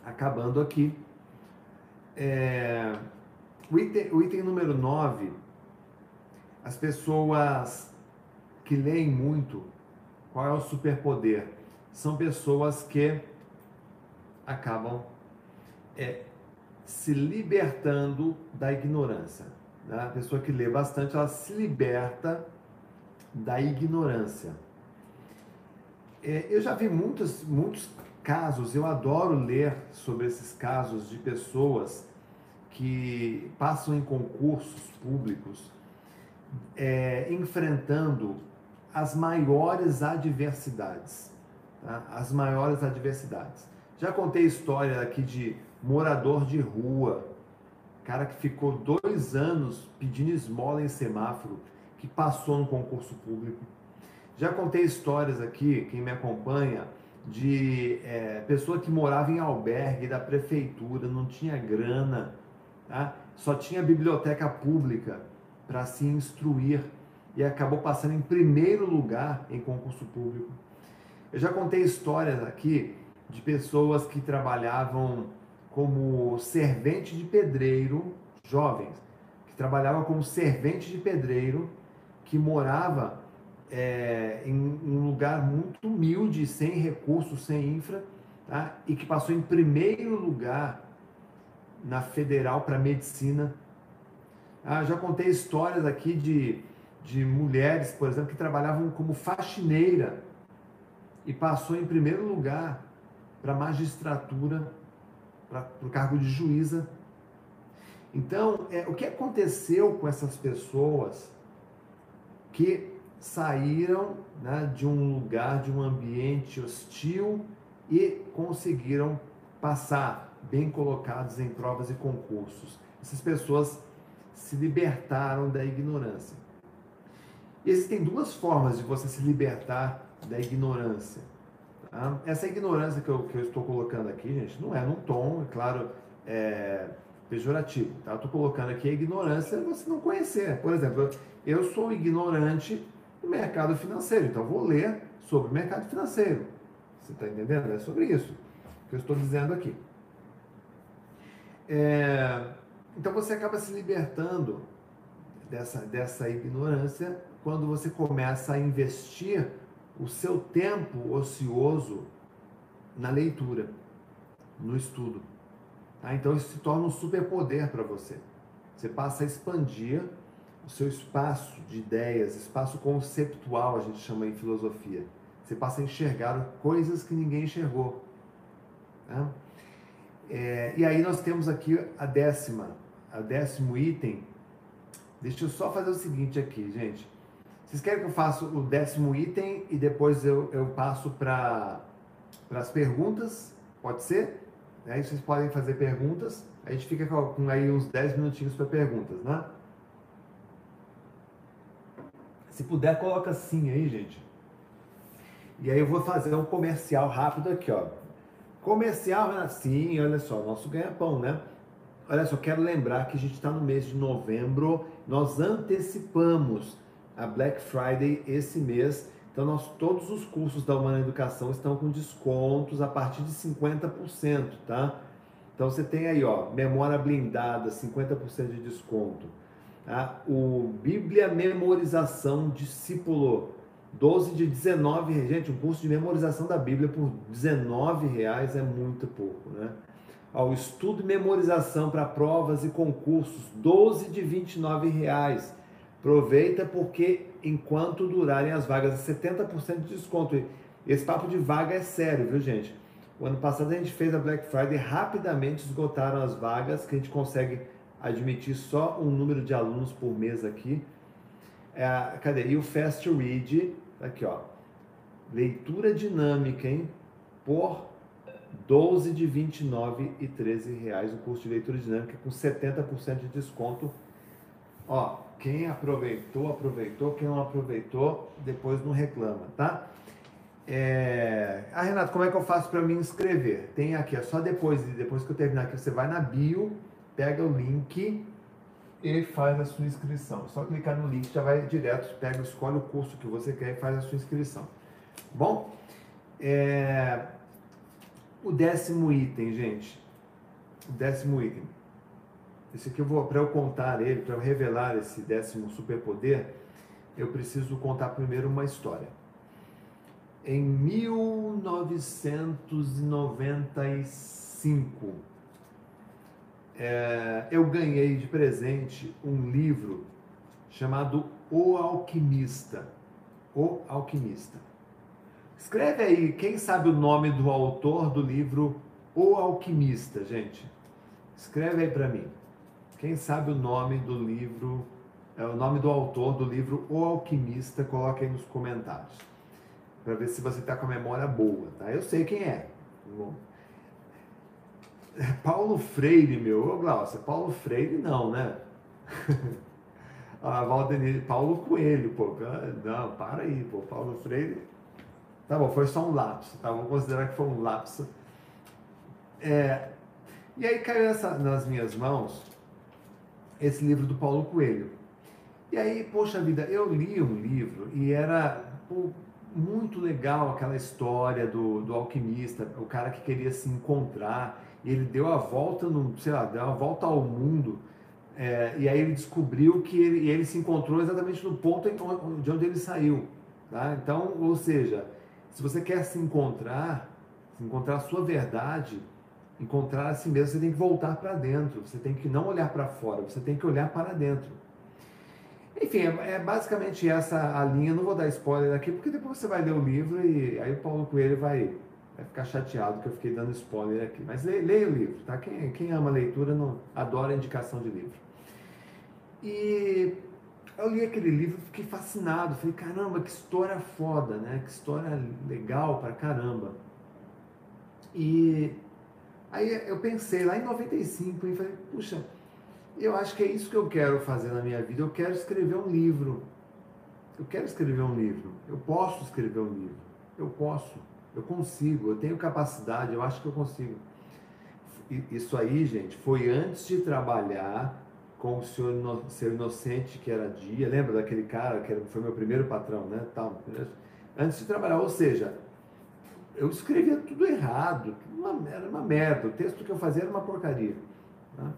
acabando aqui. É, o, item, o item número 9, as pessoas que leem muito, qual é o superpoder? São pessoas que acabam é, se libertando da ignorância. Né? A pessoa que lê bastante, ela se liberta da ignorância. É, eu já vi muitos, muitos casos, eu adoro ler sobre esses casos de pessoas que passam em concursos públicos é, enfrentando as maiores adversidades. Tá? As maiores adversidades. Já contei história aqui de morador de rua, cara que ficou dois anos pedindo esmola em semáforo que passou no concurso público. Já contei histórias aqui, quem me acompanha, de é, pessoa que morava em albergue da prefeitura, não tinha grana, tá? só tinha biblioteca pública para se instruir e acabou passando em primeiro lugar em concurso público. Eu já contei histórias aqui de pessoas que trabalhavam como servente de pedreiro, jovens, que trabalhavam como servente de pedreiro que morava é, em um lugar muito humilde, sem recursos, sem infra, tá? e que passou em primeiro lugar na federal para medicina. Ah, já contei histórias aqui de, de mulheres, por exemplo, que trabalhavam como faxineira e passou em primeiro lugar para magistratura, para o cargo de juíza. Então, é, o que aconteceu com essas pessoas que saíram né, de um lugar, de um ambiente hostil e conseguiram passar bem colocados em provas e concursos. Essas pessoas se libertaram da ignorância. Existem duas formas de você se libertar da ignorância. Tá? Essa ignorância que eu, que eu estou colocando aqui, gente, não é num tom, é claro, é, pejorativo. Tá? Eu estou colocando aqui a ignorância você não conhecer. Por exemplo, eu sou ignorante do mercado financeiro, então vou ler sobre o mercado financeiro. Você está entendendo? É sobre isso que eu estou dizendo aqui. É, então você acaba se libertando dessa, dessa ignorância quando você começa a investir o seu tempo ocioso na leitura, no estudo. Tá? Então isso se torna um superpoder para você. Você passa a expandir o seu espaço de ideias, espaço conceptual, a gente chama em filosofia. Você passa a enxergar coisas que ninguém enxergou. Tá? É, e aí nós temos aqui a décima, a décimo item. Deixa eu só fazer o seguinte aqui, gente. Vocês querem que eu faça o décimo item e depois eu, eu passo para as perguntas? Pode ser? Aí vocês podem fazer perguntas. A gente fica com aí uns 10 minutinhos para perguntas, né? Se puder, coloca sim aí, gente. E aí eu vou fazer um comercial rápido aqui, ó. Comercial, sim, olha só, nosso ganha-pão, né? Olha só, quero lembrar que a gente está no mês de novembro, nós antecipamos a Black Friday esse mês. Então, nós, todos os cursos da Humana Educação estão com descontos a partir de 50%, tá? Então, você tem aí, ó, memória blindada, 50% de desconto. Tá? O Bíblia Memorização Discípulo, 12 de 19, gente, um curso de memorização da Bíblia por 19 reais é muito pouco, né? O estudo e memorização para provas e concursos, 12 de 29 reais. Aproveita porque enquanto durarem as vagas, é 70% de desconto. Esse papo de vaga é sério, viu, gente? O ano passado a gente fez a Black Friday, rapidamente esgotaram as vagas, que a gente consegue admitir só um número de alunos por mês aqui. É, cadê? E o Fast Read, tá aqui ó, leitura dinâmica, hein? Por 12 de 29 e 13 reais o curso de leitura dinâmica com 70% de desconto. Ó, quem aproveitou, aproveitou. Quem não aproveitou, depois não reclama, tá? É... Ah, Renato, como é que eu faço para me inscrever? Tem aqui, é só depois, depois que eu terminar aqui, você vai na bio, pega o link e faz a sua inscrição. Só clicar no link, já vai direto, pega, escolhe o curso que você quer e faz a sua inscrição. Bom, é... o décimo item, gente. O décimo item. Esse aqui eu vou, para eu contar ele, para eu revelar esse décimo superpoder, eu preciso contar primeiro uma história. Em 1995, é, eu ganhei de presente um livro chamado O Alquimista. O Alquimista. Escreve aí, quem sabe o nome do autor do livro O Alquimista, gente? Escreve aí para mim. Quem sabe o nome do livro, é o nome do autor do livro O Alquimista, coloque aí nos comentários. Para ver se você está com a memória boa, tá? Eu sei quem é. Paulo Freire, meu. Ô, Glaucia, Paulo Freire não, né? ah, Valdenir, Paulo Coelho, pô. Não, para aí, pô. Paulo Freire. Tá bom, foi só um lapso, tá? Vou considerar que foi um lapso. É, e aí caiu essa, nas minhas mãos esse livro do Paulo Coelho. E aí, poxa vida, eu li um livro e era pô, muito legal aquela história do, do alquimista, o cara que queria se encontrar ele deu a volta no, sei lá, deu a volta ao mundo. É, e aí ele descobriu que ele, ele, se encontrou exatamente no ponto de onde ele saiu. Tá? Então, ou seja, se você quer se encontrar, se encontrar a sua verdade, encontrar a si mesmo, você tem que voltar para dentro. Você tem que não olhar para fora, você tem que olhar para dentro. Enfim, é, é, basicamente essa a linha. Não vou dar spoiler aqui, porque depois você vai ler o livro e aí o Paulo Coelho vai vai ficar chateado que eu fiquei dando spoiler aqui. Mas leia, leia o livro, tá? Quem, quem ama leitura não, adora a indicação de livro. E eu li aquele livro, fiquei fascinado, falei, caramba, que história foda, né? Que história legal pra caramba. E aí eu pensei lá em 95 e falei, puxa, eu acho que é isso que eu quero fazer na minha vida. Eu quero escrever um livro. Eu quero escrever um livro. Eu posso escrever um livro. Eu posso. Eu consigo, eu tenho capacidade, eu acho que eu consigo. Isso aí, gente, foi antes de trabalhar com o senhor seu inocente que era dia, lembra daquele cara que foi meu primeiro patrão, né? Tal, antes de trabalhar, ou seja, eu escrevia tudo errado, uma, era uma merda, o texto que eu fazia era uma porcaria. Né?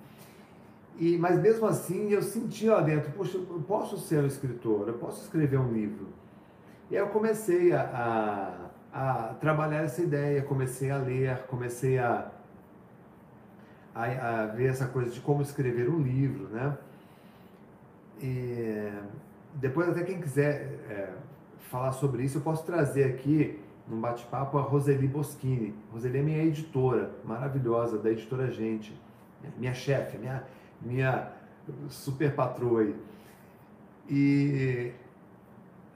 E, mas mesmo assim eu sentia lá dentro, poxa, eu posso ser um escritor, eu posso escrever um livro. E aí eu comecei a, a a trabalhar essa ideia, comecei a ler, comecei a, a, a ver essa coisa de como escrever um livro, né? E depois até quem quiser é, falar sobre isso, eu posso trazer aqui num bate-papo a Roseli Boschini. Roseli é minha editora, maravilhosa, da editora Gente, minha chefe, minha, minha super patroa aí. E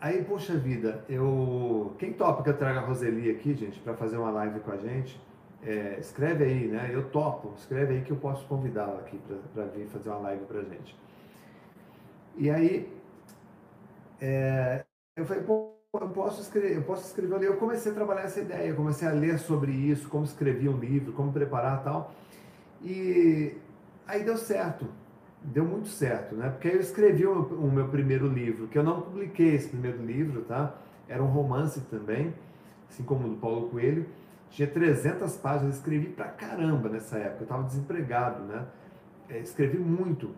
Aí, poxa vida, eu. Quem topa que eu traga a Roseli aqui, gente, para fazer uma live com a gente? É, escreve aí, né? Eu topo, escreve aí que eu posso convidá-la aqui para vir fazer uma live para a gente. E aí, é, eu falei, pô, eu posso escrever, eu posso escrever. Eu comecei a trabalhar essa ideia, comecei a ler sobre isso, como escrever um livro, como preparar tal. E aí deu certo deu muito certo, né? Porque aí eu escrevi o, o, meu primeiro livro, que eu não publiquei esse primeiro livro, tá? Era um romance também, assim como o do Paulo Coelho. Tinha 300 páginas, escrevi pra caramba nessa época, eu estava desempregado, né? É, escrevi muito.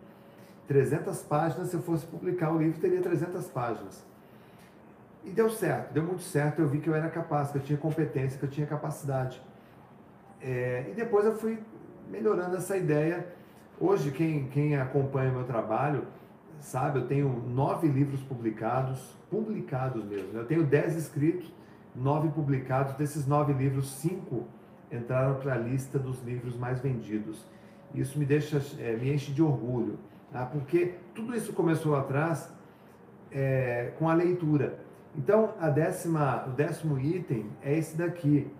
300 páginas, se eu fosse publicar o livro, teria 300 páginas. E deu certo, deu muito certo, eu vi que eu era capaz, que eu tinha competência, que eu tinha capacidade. É, e depois eu fui melhorando essa ideia Hoje, quem, quem acompanha meu trabalho sabe, eu tenho nove livros publicados, publicados mesmo. Eu tenho dez escritos, nove publicados. Desses nove livros, cinco entraram para a lista dos livros mais vendidos. Isso me deixa, é, me enche de orgulho, tá? porque tudo isso começou atrás é, com a leitura. Então, a décima, o décimo item é esse daqui.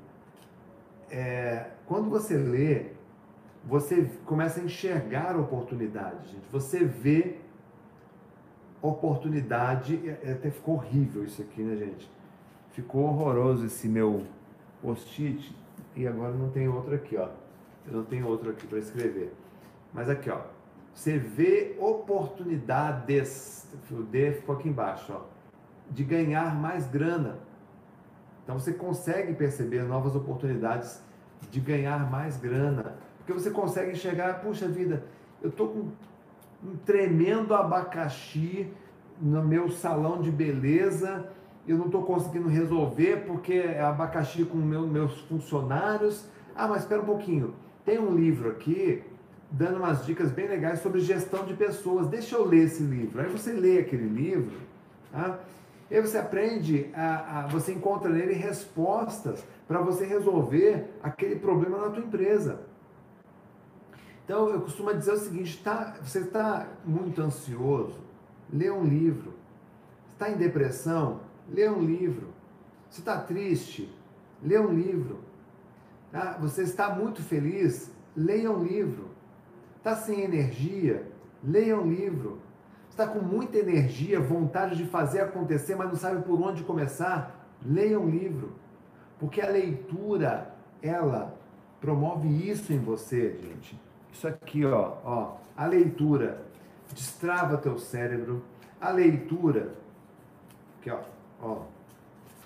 É, quando você lê, você começa a enxergar oportunidade, gente. Você vê oportunidade. É, até ficou horrível isso aqui, né, gente? Ficou horroroso esse meu post-it. E agora não tem outro aqui, ó. Eu não tenho outro aqui para escrever. Mas aqui, ó. Você vê oportunidades, o D ficou aqui embaixo, ó, de ganhar mais grana. Então você consegue perceber novas oportunidades de ganhar mais grana. Porque você consegue enxergar, puxa vida, eu estou com um tremendo abacaxi no meu salão de beleza, eu não estou conseguindo resolver porque é abacaxi com meu, meus funcionários. Ah, mas espera um pouquinho, tem um livro aqui dando umas dicas bem legais sobre gestão de pessoas. Deixa eu ler esse livro. Aí você lê aquele livro, tá? E aí você aprende, a, a você encontra nele respostas para você resolver aquele problema na tua empresa. Então eu costumo dizer o seguinte: tá, você está muito ansioso, lê um livro. Está em depressão, lê um livro. Você está triste, lê um livro. Tá? Você está muito feliz, leia um livro. Está sem energia, leia um livro. Está com muita energia, vontade de fazer acontecer, mas não sabe por onde começar, leia um livro. Porque a leitura, ela promove isso em você, gente. Isso aqui, ó, ó, a leitura destrava teu cérebro. A leitura, aqui, ó, ó,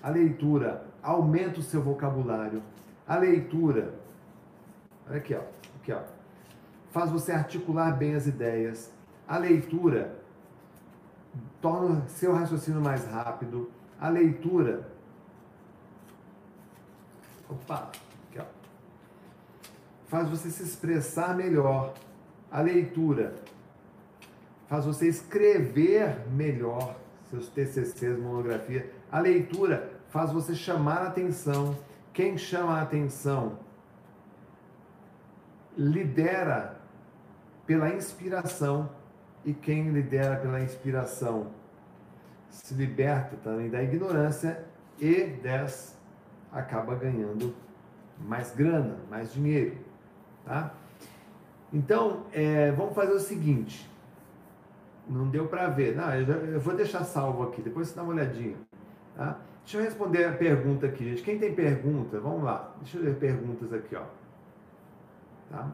a leitura aumenta o seu vocabulário. A leitura, olha aqui, ó, aqui, ó, faz você articular bem as ideias. A leitura torna seu raciocínio mais rápido. A leitura, opa, aqui, ó, faz você se expressar melhor. A leitura faz você escrever melhor seus TCCs, monografia. A leitura faz você chamar a atenção. Quem chama a atenção lidera pela inspiração e quem lidera pela inspiração se liberta também da ignorância e des acaba ganhando mais grana, mais dinheiro, tá? Então, é, vamos fazer o seguinte. Não deu para ver. Não, eu, já, eu, vou deixar salvo aqui, depois você dá uma olhadinha. Tá? Deixa eu responder a pergunta aqui, gente. Quem tem pergunta, vamos lá. Deixa eu ler perguntas aqui, ó. Tá?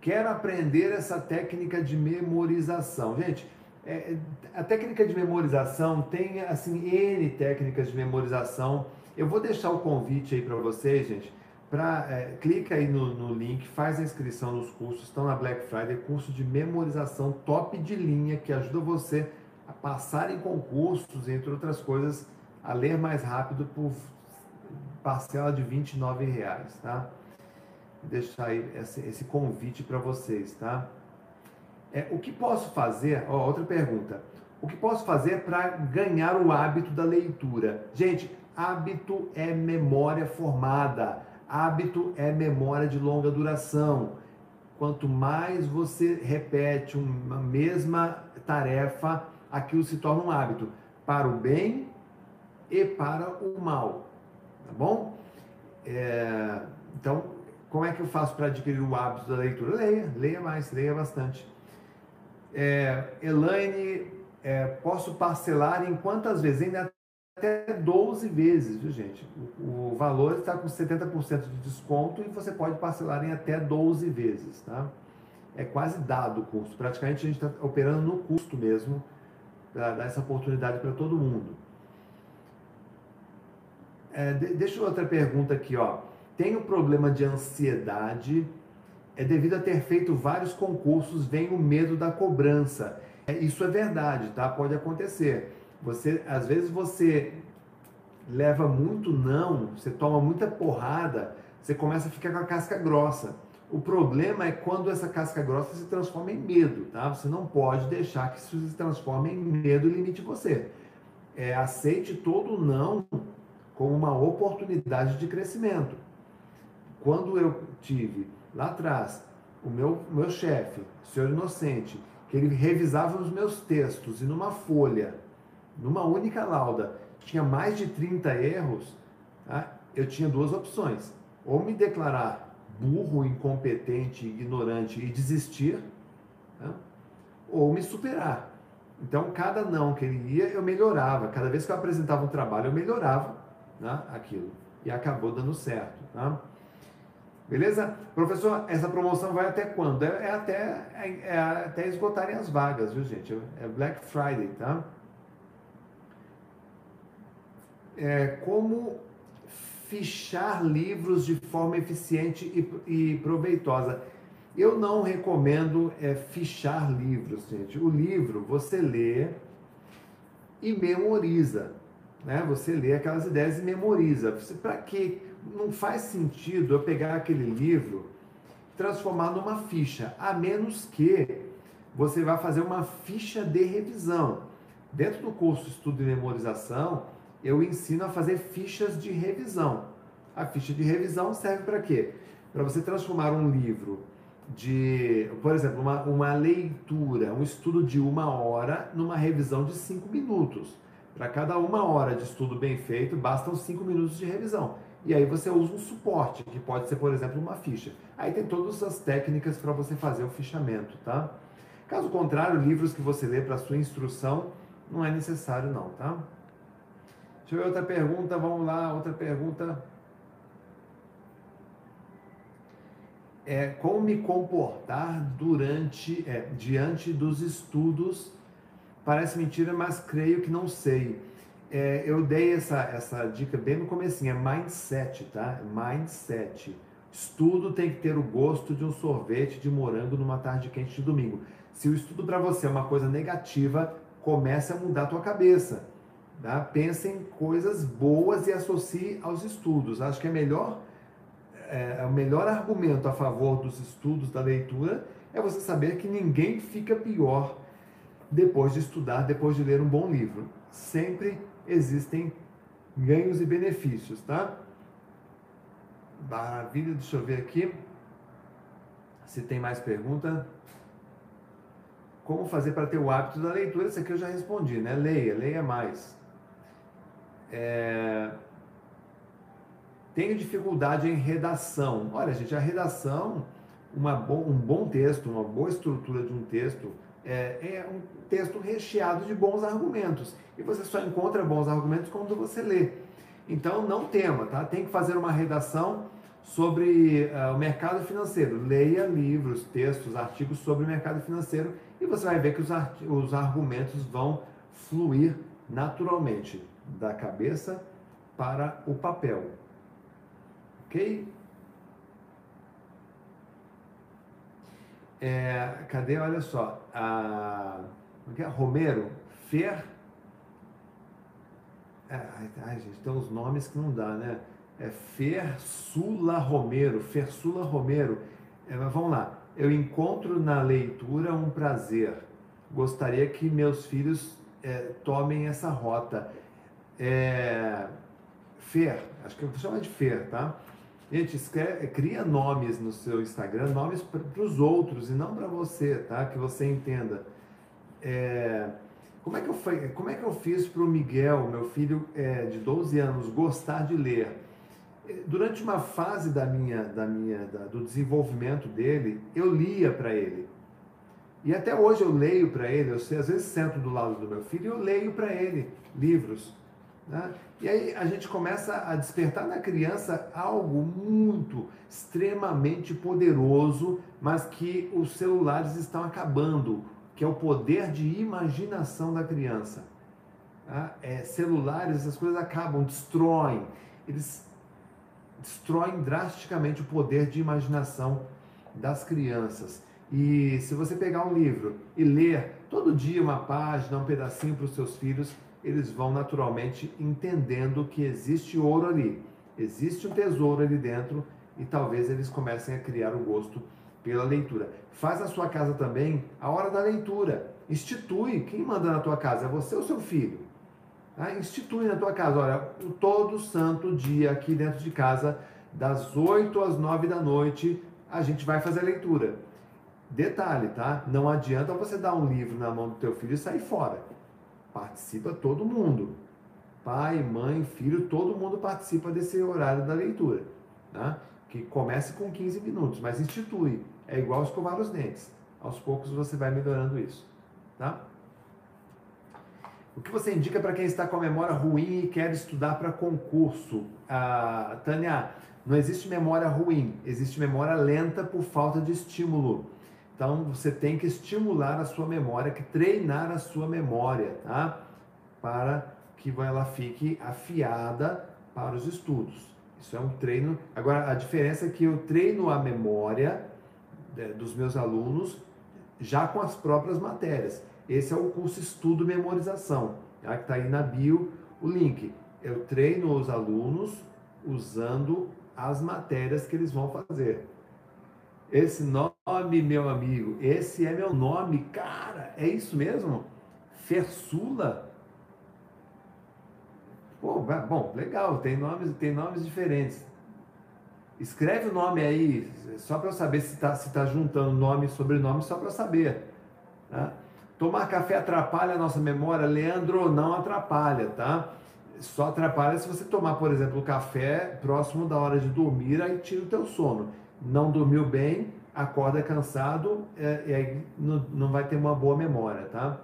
Quero aprender essa técnica de memorização. Gente, é, a técnica de memorização tem assim N técnicas de memorização. Eu vou deixar o convite aí para vocês, gente Pra, é, clica aí no, no, link, faz a inscrição nos cursos, estão na Black Friday, curso de memorização top de linha que ajuda você a passar em concursos, entre outras coisas, a ler mais rápido por parcela de R$ reais, tá? Deixar esse, esse convite para vocês, tá? É, o que posso fazer? Ó, outra pergunta. O que posso fazer para ganhar o hábito da leitura? Gente, hábito é memória formada. Hábito é memória de longa duração. Quanto mais você repete uma mesma tarefa, aquilo se torna um hábito para o bem e para o mal. Tá bom? É, então, como é que eu faço para adquirir o hábito da leitura? Leia, leia mais, leia bastante. É, Elaine, é, posso parcelar em quantas vezes? Ainda até 12 vezes, viu gente? O, o valor está com 70% de desconto e você pode parcelar em até 12 vezes, tá? É quase dado o custo. Praticamente a gente está operando no custo mesmo para dar essa oportunidade para todo mundo. É, de, deixa outra pergunta aqui, ó. Tenho problema de ansiedade, é devido a ter feito vários concursos, vem o medo da cobrança. É, isso é verdade, tá? Pode acontecer você, às vezes você leva muito não, você toma muita porrada, você começa a ficar com a casca grossa. O problema é quando essa casca grossa se transforma em medo, tá? Você não pode deixar que isso se transforme em medo e limite você. É, aceite todo não como uma oportunidade de crescimento. Quando eu tive lá atrás o meu, meu chefe, senhor inocente, que ele revisava os meus textos e numa folha numa única lauda tinha mais de 30 erros, tá? eu tinha duas opções. Ou me declarar burro, incompetente, ignorante e desistir, tá? ou me superar. Então, cada não que ele ia, eu melhorava. Cada vez que eu apresentava um trabalho, eu melhorava né, aquilo. E acabou dando certo. Tá? Beleza? Professor, essa promoção vai até quando? É, é até, é, é, até esgotarem as vagas, viu, gente? É Black Friday, tá? É, como fichar livros de forma eficiente e, e proveitosa. Eu não recomendo é, fichar livros, gente. O livro você lê e memoriza. Né? Você lê aquelas ideias e memoriza. Para quê? Não faz sentido eu pegar aquele livro transformar numa ficha, a menos que você vá fazer uma ficha de revisão. Dentro do curso Estudo e Memorização, eu ensino a fazer fichas de revisão. A ficha de revisão serve para quê? Para você transformar um livro de, por exemplo, uma, uma leitura, um estudo de uma hora numa revisão de cinco minutos. Para cada uma hora de estudo bem feito, bastam cinco minutos de revisão. E aí você usa um suporte, que pode ser, por exemplo, uma ficha. Aí tem todas as técnicas para você fazer o fichamento, tá? Caso contrário, livros que você lê para sua instrução não é necessário não, tá? Deixa eu ver outra pergunta, vamos lá, outra pergunta. É, como me comportar durante, é, diante dos estudos? Parece mentira, mas creio que não sei. É, eu dei essa, essa dica bem no começo, é mindset, tá? Mindset. Estudo tem que ter o gosto de um sorvete de morango numa tarde quente de domingo. Se o estudo para você é uma coisa negativa, comece a mudar a tua cabeça. Tá? Pense em coisas boas e associe aos estudos. Acho que é melhor é, é, o melhor argumento a favor dos estudos da leitura é você saber que ninguém fica pior depois de estudar, depois de ler um bom livro. Sempre existem ganhos e benefícios, tá? Maravilha, deixa eu ver aqui se tem mais pergunta. Como fazer para ter o hábito da leitura? Isso aqui eu já respondi, né? Leia, leia mais. É... Tenho dificuldade em redação. Olha, gente, a redação, uma um bom texto, uma boa estrutura de um texto, é, é, um texto recheado de bons argumentos. E você só encontra bons argumentos quando você lê. Então, não tema, tá? Tem que fazer uma redação sobre uh, o mercado financeiro. Leia livros, textos, artigos sobre o mercado financeiro e você vai ver que os, os argumentos vão fluir naturalmente da cabeça para o papel. Ok? É, cadê? Olha só. A, é, é? Romero, Fer. É, ai, gente, tem uns nomes que não dá, né? É Fersula Romero, Fersula Romero. É, mas vamos lá. Eu encontro na leitura um prazer. Gostaria que meus filhos é, tomem essa rota. Fer, acho que eu vou chamar de Fer, tá? Gente, escreve, cria nomes no seu Instagram, nomes para os outros e não para você, tá? Que você entenda. É, como, é que eu, como é que eu fiz para o Miguel, meu filho é, de 12 anos, gostar de ler? É, durante uma fase da minha, da minha, da, do desenvolvimento dele, eu lia para ele. E até hoje eu leio para ele, eu sei, às vezes sento do lado do meu filho e eu leio para ele livros. Né? E aí a gente começa a despertar na criança algo muito, extremamente poderoso, mas que os celulares estão acabando, que é o poder de imaginação da criança. Tá? É, celulares, essas coisas acabam, destroem. Eles destroem drasticamente o poder de imaginação das crianças. E se você pegar um livro e ler todo dia uma página, um pedacinho para os seus filhos, eles vão naturalmente entendendo que existe ouro ali, existe um tesouro ali dentro e talvez eles comecem a criar o gosto pela leitura. Faz na sua casa também a hora da leitura. Institui. Quem manda na tua casa? É você ou seu filho? Tá? Institui na tua casa. Olha, todo santo dia aqui dentro de casa, das 8 às 9 da noite, a gente vai fazer a leitura. Detalhe, tá? Não adianta você dar um livro na mão do teu filho e sair fora. Participa todo mundo. Pai, mãe, filho, todo mundo participa desse horário da leitura. Né? Que comece com 15 minutos, mas institui. É igual escovar os dentes. Aos poucos você vai melhorando isso. Tá? O que você indica para quem está com a memória ruim e quer estudar para concurso? Ah, Tânia, Não existe memória ruim, existe memória lenta por falta de estímulo. Então você tem que estimular a sua memória, que treinar a sua memória, tá? Para que ela fique afiada para os estudos. Isso é um treino. Agora a diferença é que eu treino a memória né, dos meus alunos já com as próprias matérias. Esse é o curso Estudo Memorização, tá? que está aí na bio o link. Eu treino os alunos usando as matérias que eles vão fazer. Esse nome, meu amigo, esse é meu nome, cara, é isso mesmo? Fersula? Pô, bom, legal, tem nomes, tem nomes diferentes. Escreve o nome aí, só para eu saber se está se tá juntando nome e sobrenome, só para saber. Tá? Tomar café atrapalha a nossa memória? Leandro, não atrapalha, tá? Só atrapalha se você tomar, por exemplo, café próximo da hora de dormir, aí tira o teu sono. Não dormiu bem, acorda cansado, é, aí não, não vai ter uma boa memória, tá?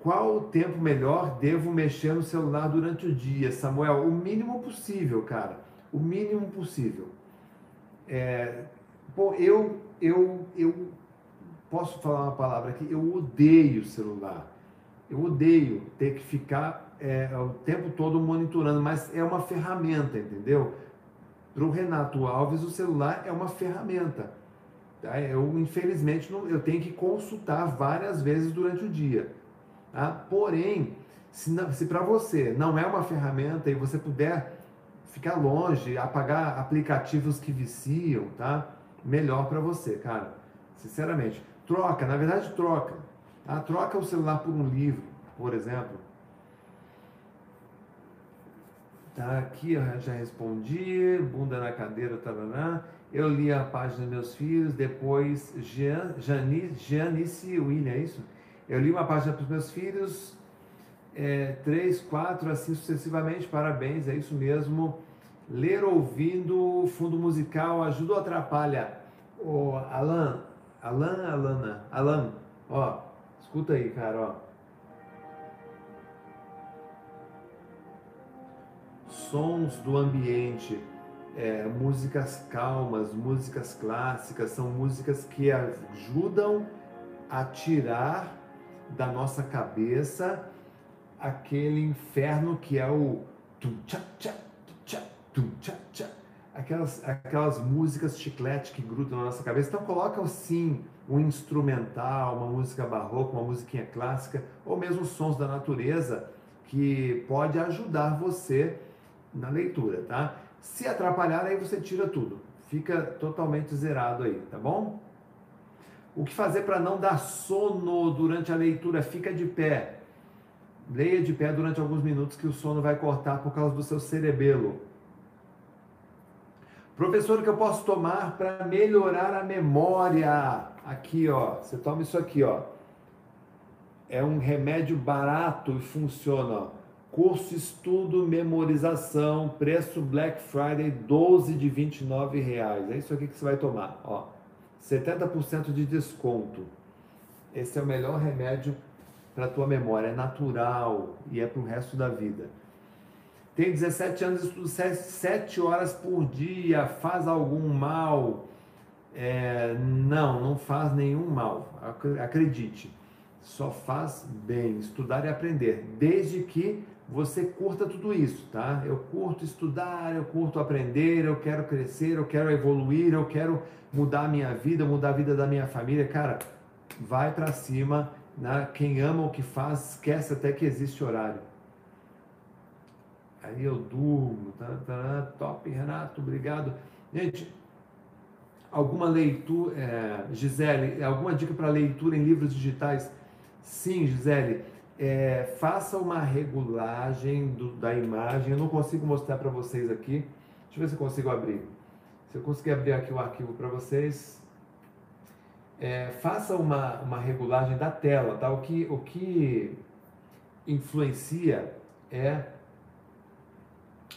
Qual o tempo melhor devo mexer no celular durante o dia, Samuel? O mínimo possível, cara. O mínimo possível. É, pô, eu, eu, eu posso falar uma palavra aqui. Eu odeio celular. Eu odeio ter que ficar é, o tempo todo monitorando, mas é uma ferramenta, entendeu? Para o Renato Alves, o celular é uma ferramenta. Tá? Eu, infelizmente, não, eu tenho que consultar várias vezes durante o dia. Tá? Porém, se, se para você não é uma ferramenta e você puder ficar longe, apagar aplicativos que viciam, tá? Melhor para você, cara. Sinceramente. Troca, na verdade, troca. Tá? Troca o celular por um livro, por exemplo. Tá aqui, eu já respondi. Bunda na cadeira, tarará. Eu li a página dos meus filhos, depois Jean, Janice, Janice William, é isso? Eu li uma página para os meus filhos, é, três, quatro, assim sucessivamente. Parabéns, é isso mesmo. Ler ouvindo fundo musical ajuda ou atrapalha? Ô, Alan, Alan, Alana, Alan, ó, escuta aí, cara, ó. Sons do ambiente, é, músicas calmas, músicas clássicas, são músicas que ajudam a tirar da nossa cabeça aquele inferno que é o aquelas aquelas músicas chiclete que grudam na nossa cabeça. Então coloca sim um instrumental, uma música barroca, uma musiquinha clássica ou mesmo sons da natureza que pode ajudar você na leitura, tá? Se atrapalhar aí você tira tudo. Fica totalmente zerado aí, tá bom? O que fazer para não dar sono durante a leitura? Fica de pé. Leia de pé durante alguns minutos que o sono vai cortar por causa do seu cerebelo. Professor, o que eu posso tomar para melhorar a memória? Aqui, ó. Você toma isso aqui, ó. É um remédio barato e funciona. Curso Estudo Memorização, preço Black Friday 12 de 29 reais. É isso aqui que você vai tomar, ó. 70% de desconto. Esse é o melhor remédio para a tua memória, é natural e é para o resto da vida. Tem 17 anos, estudo 7 horas por dia, faz algum mal? É, não, não faz nenhum mal, acredite. Só faz bem, estudar e aprender, desde que você curta tudo isso, tá? Eu curto estudar, eu curto aprender, eu quero crescer, eu quero evoluir, eu quero mudar a minha vida, mudar a vida da minha família. Cara, vai para cima, né? Quem ama o que faz, esquece até que existe horário. Aí eu durmo, tá, tá, top, Renato, obrigado. Gente, alguma leitura, é, Gisele, alguma dica para leitura em livros digitais? Sim, Gisele é, faça uma regulagem do, da imagem. Eu não consigo mostrar para vocês aqui. Deixa eu ver se eu consigo abrir. Se eu conseguir abrir aqui o arquivo para vocês. É, faça uma, uma regulagem da tela, tá? O que, o que influencia é,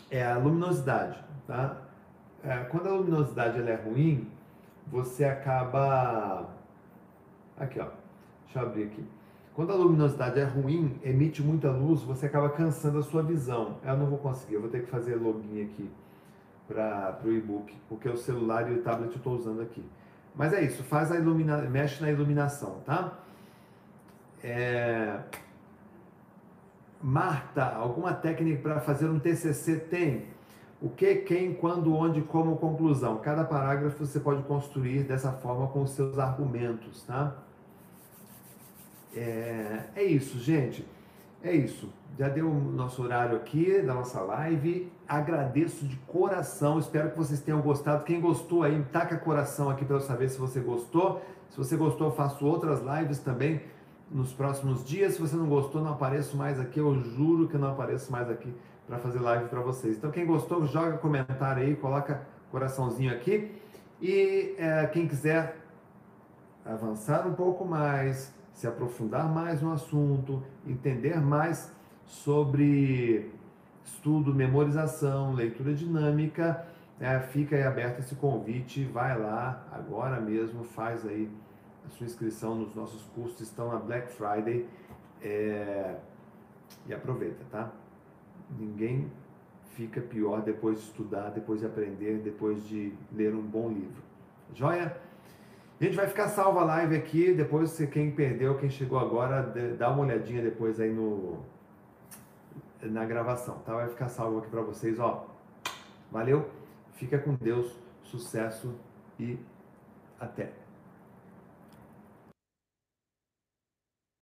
é a luminosidade, tá? É, quando a luminosidade ela é ruim, você acaba... Aqui, ó. Deixa eu abrir aqui quando a luminosidade é ruim, emite muita luz, você acaba cansando a sua visão. Eu não vou conseguir, eu vou ter que fazer login aqui para o e-book, porque o celular e o tablet eu estou usando aqui. Mas é isso, faz a ilumina, mexe na iluminação, tá? É... Marta, alguma técnica para fazer um TCC? Tem. O que, quem, quando, onde, como, conclusão. Cada parágrafo você pode construir dessa forma com os seus argumentos, tá? É, é isso, gente. É isso. Já deu o nosso horário aqui da nossa live. Agradeço de coração. Espero que vocês tenham gostado. Quem gostou aí, taca coração aqui para eu saber se você gostou. Se você gostou, eu faço outras lives também nos próximos dias. Se você não gostou, não apareço mais aqui. Eu juro que não apareço mais aqui para fazer live para vocês. Então, quem gostou, joga comentário aí, coloca coraçãozinho aqui. E é, quem quiser avançar um pouco mais, se aprofundar mais no assunto, entender mais sobre estudo, memorização, leitura dinâmica, é, fica aí aberto esse convite, vai lá agora mesmo, faz aí a sua inscrição nos nossos cursos, estão na Black Friday é, e aproveita, tá? Ninguém fica pior depois de estudar, depois de aprender, depois de ler um bom livro. Joia? Gente vai ficar salva a live aqui, depois você, quem perdeu, quem chegou agora, dá uma olhadinha depois aí no na gravação, tá? Vai ficar salvo aqui para vocês, ó. Valeu, fica com Deus, sucesso e até.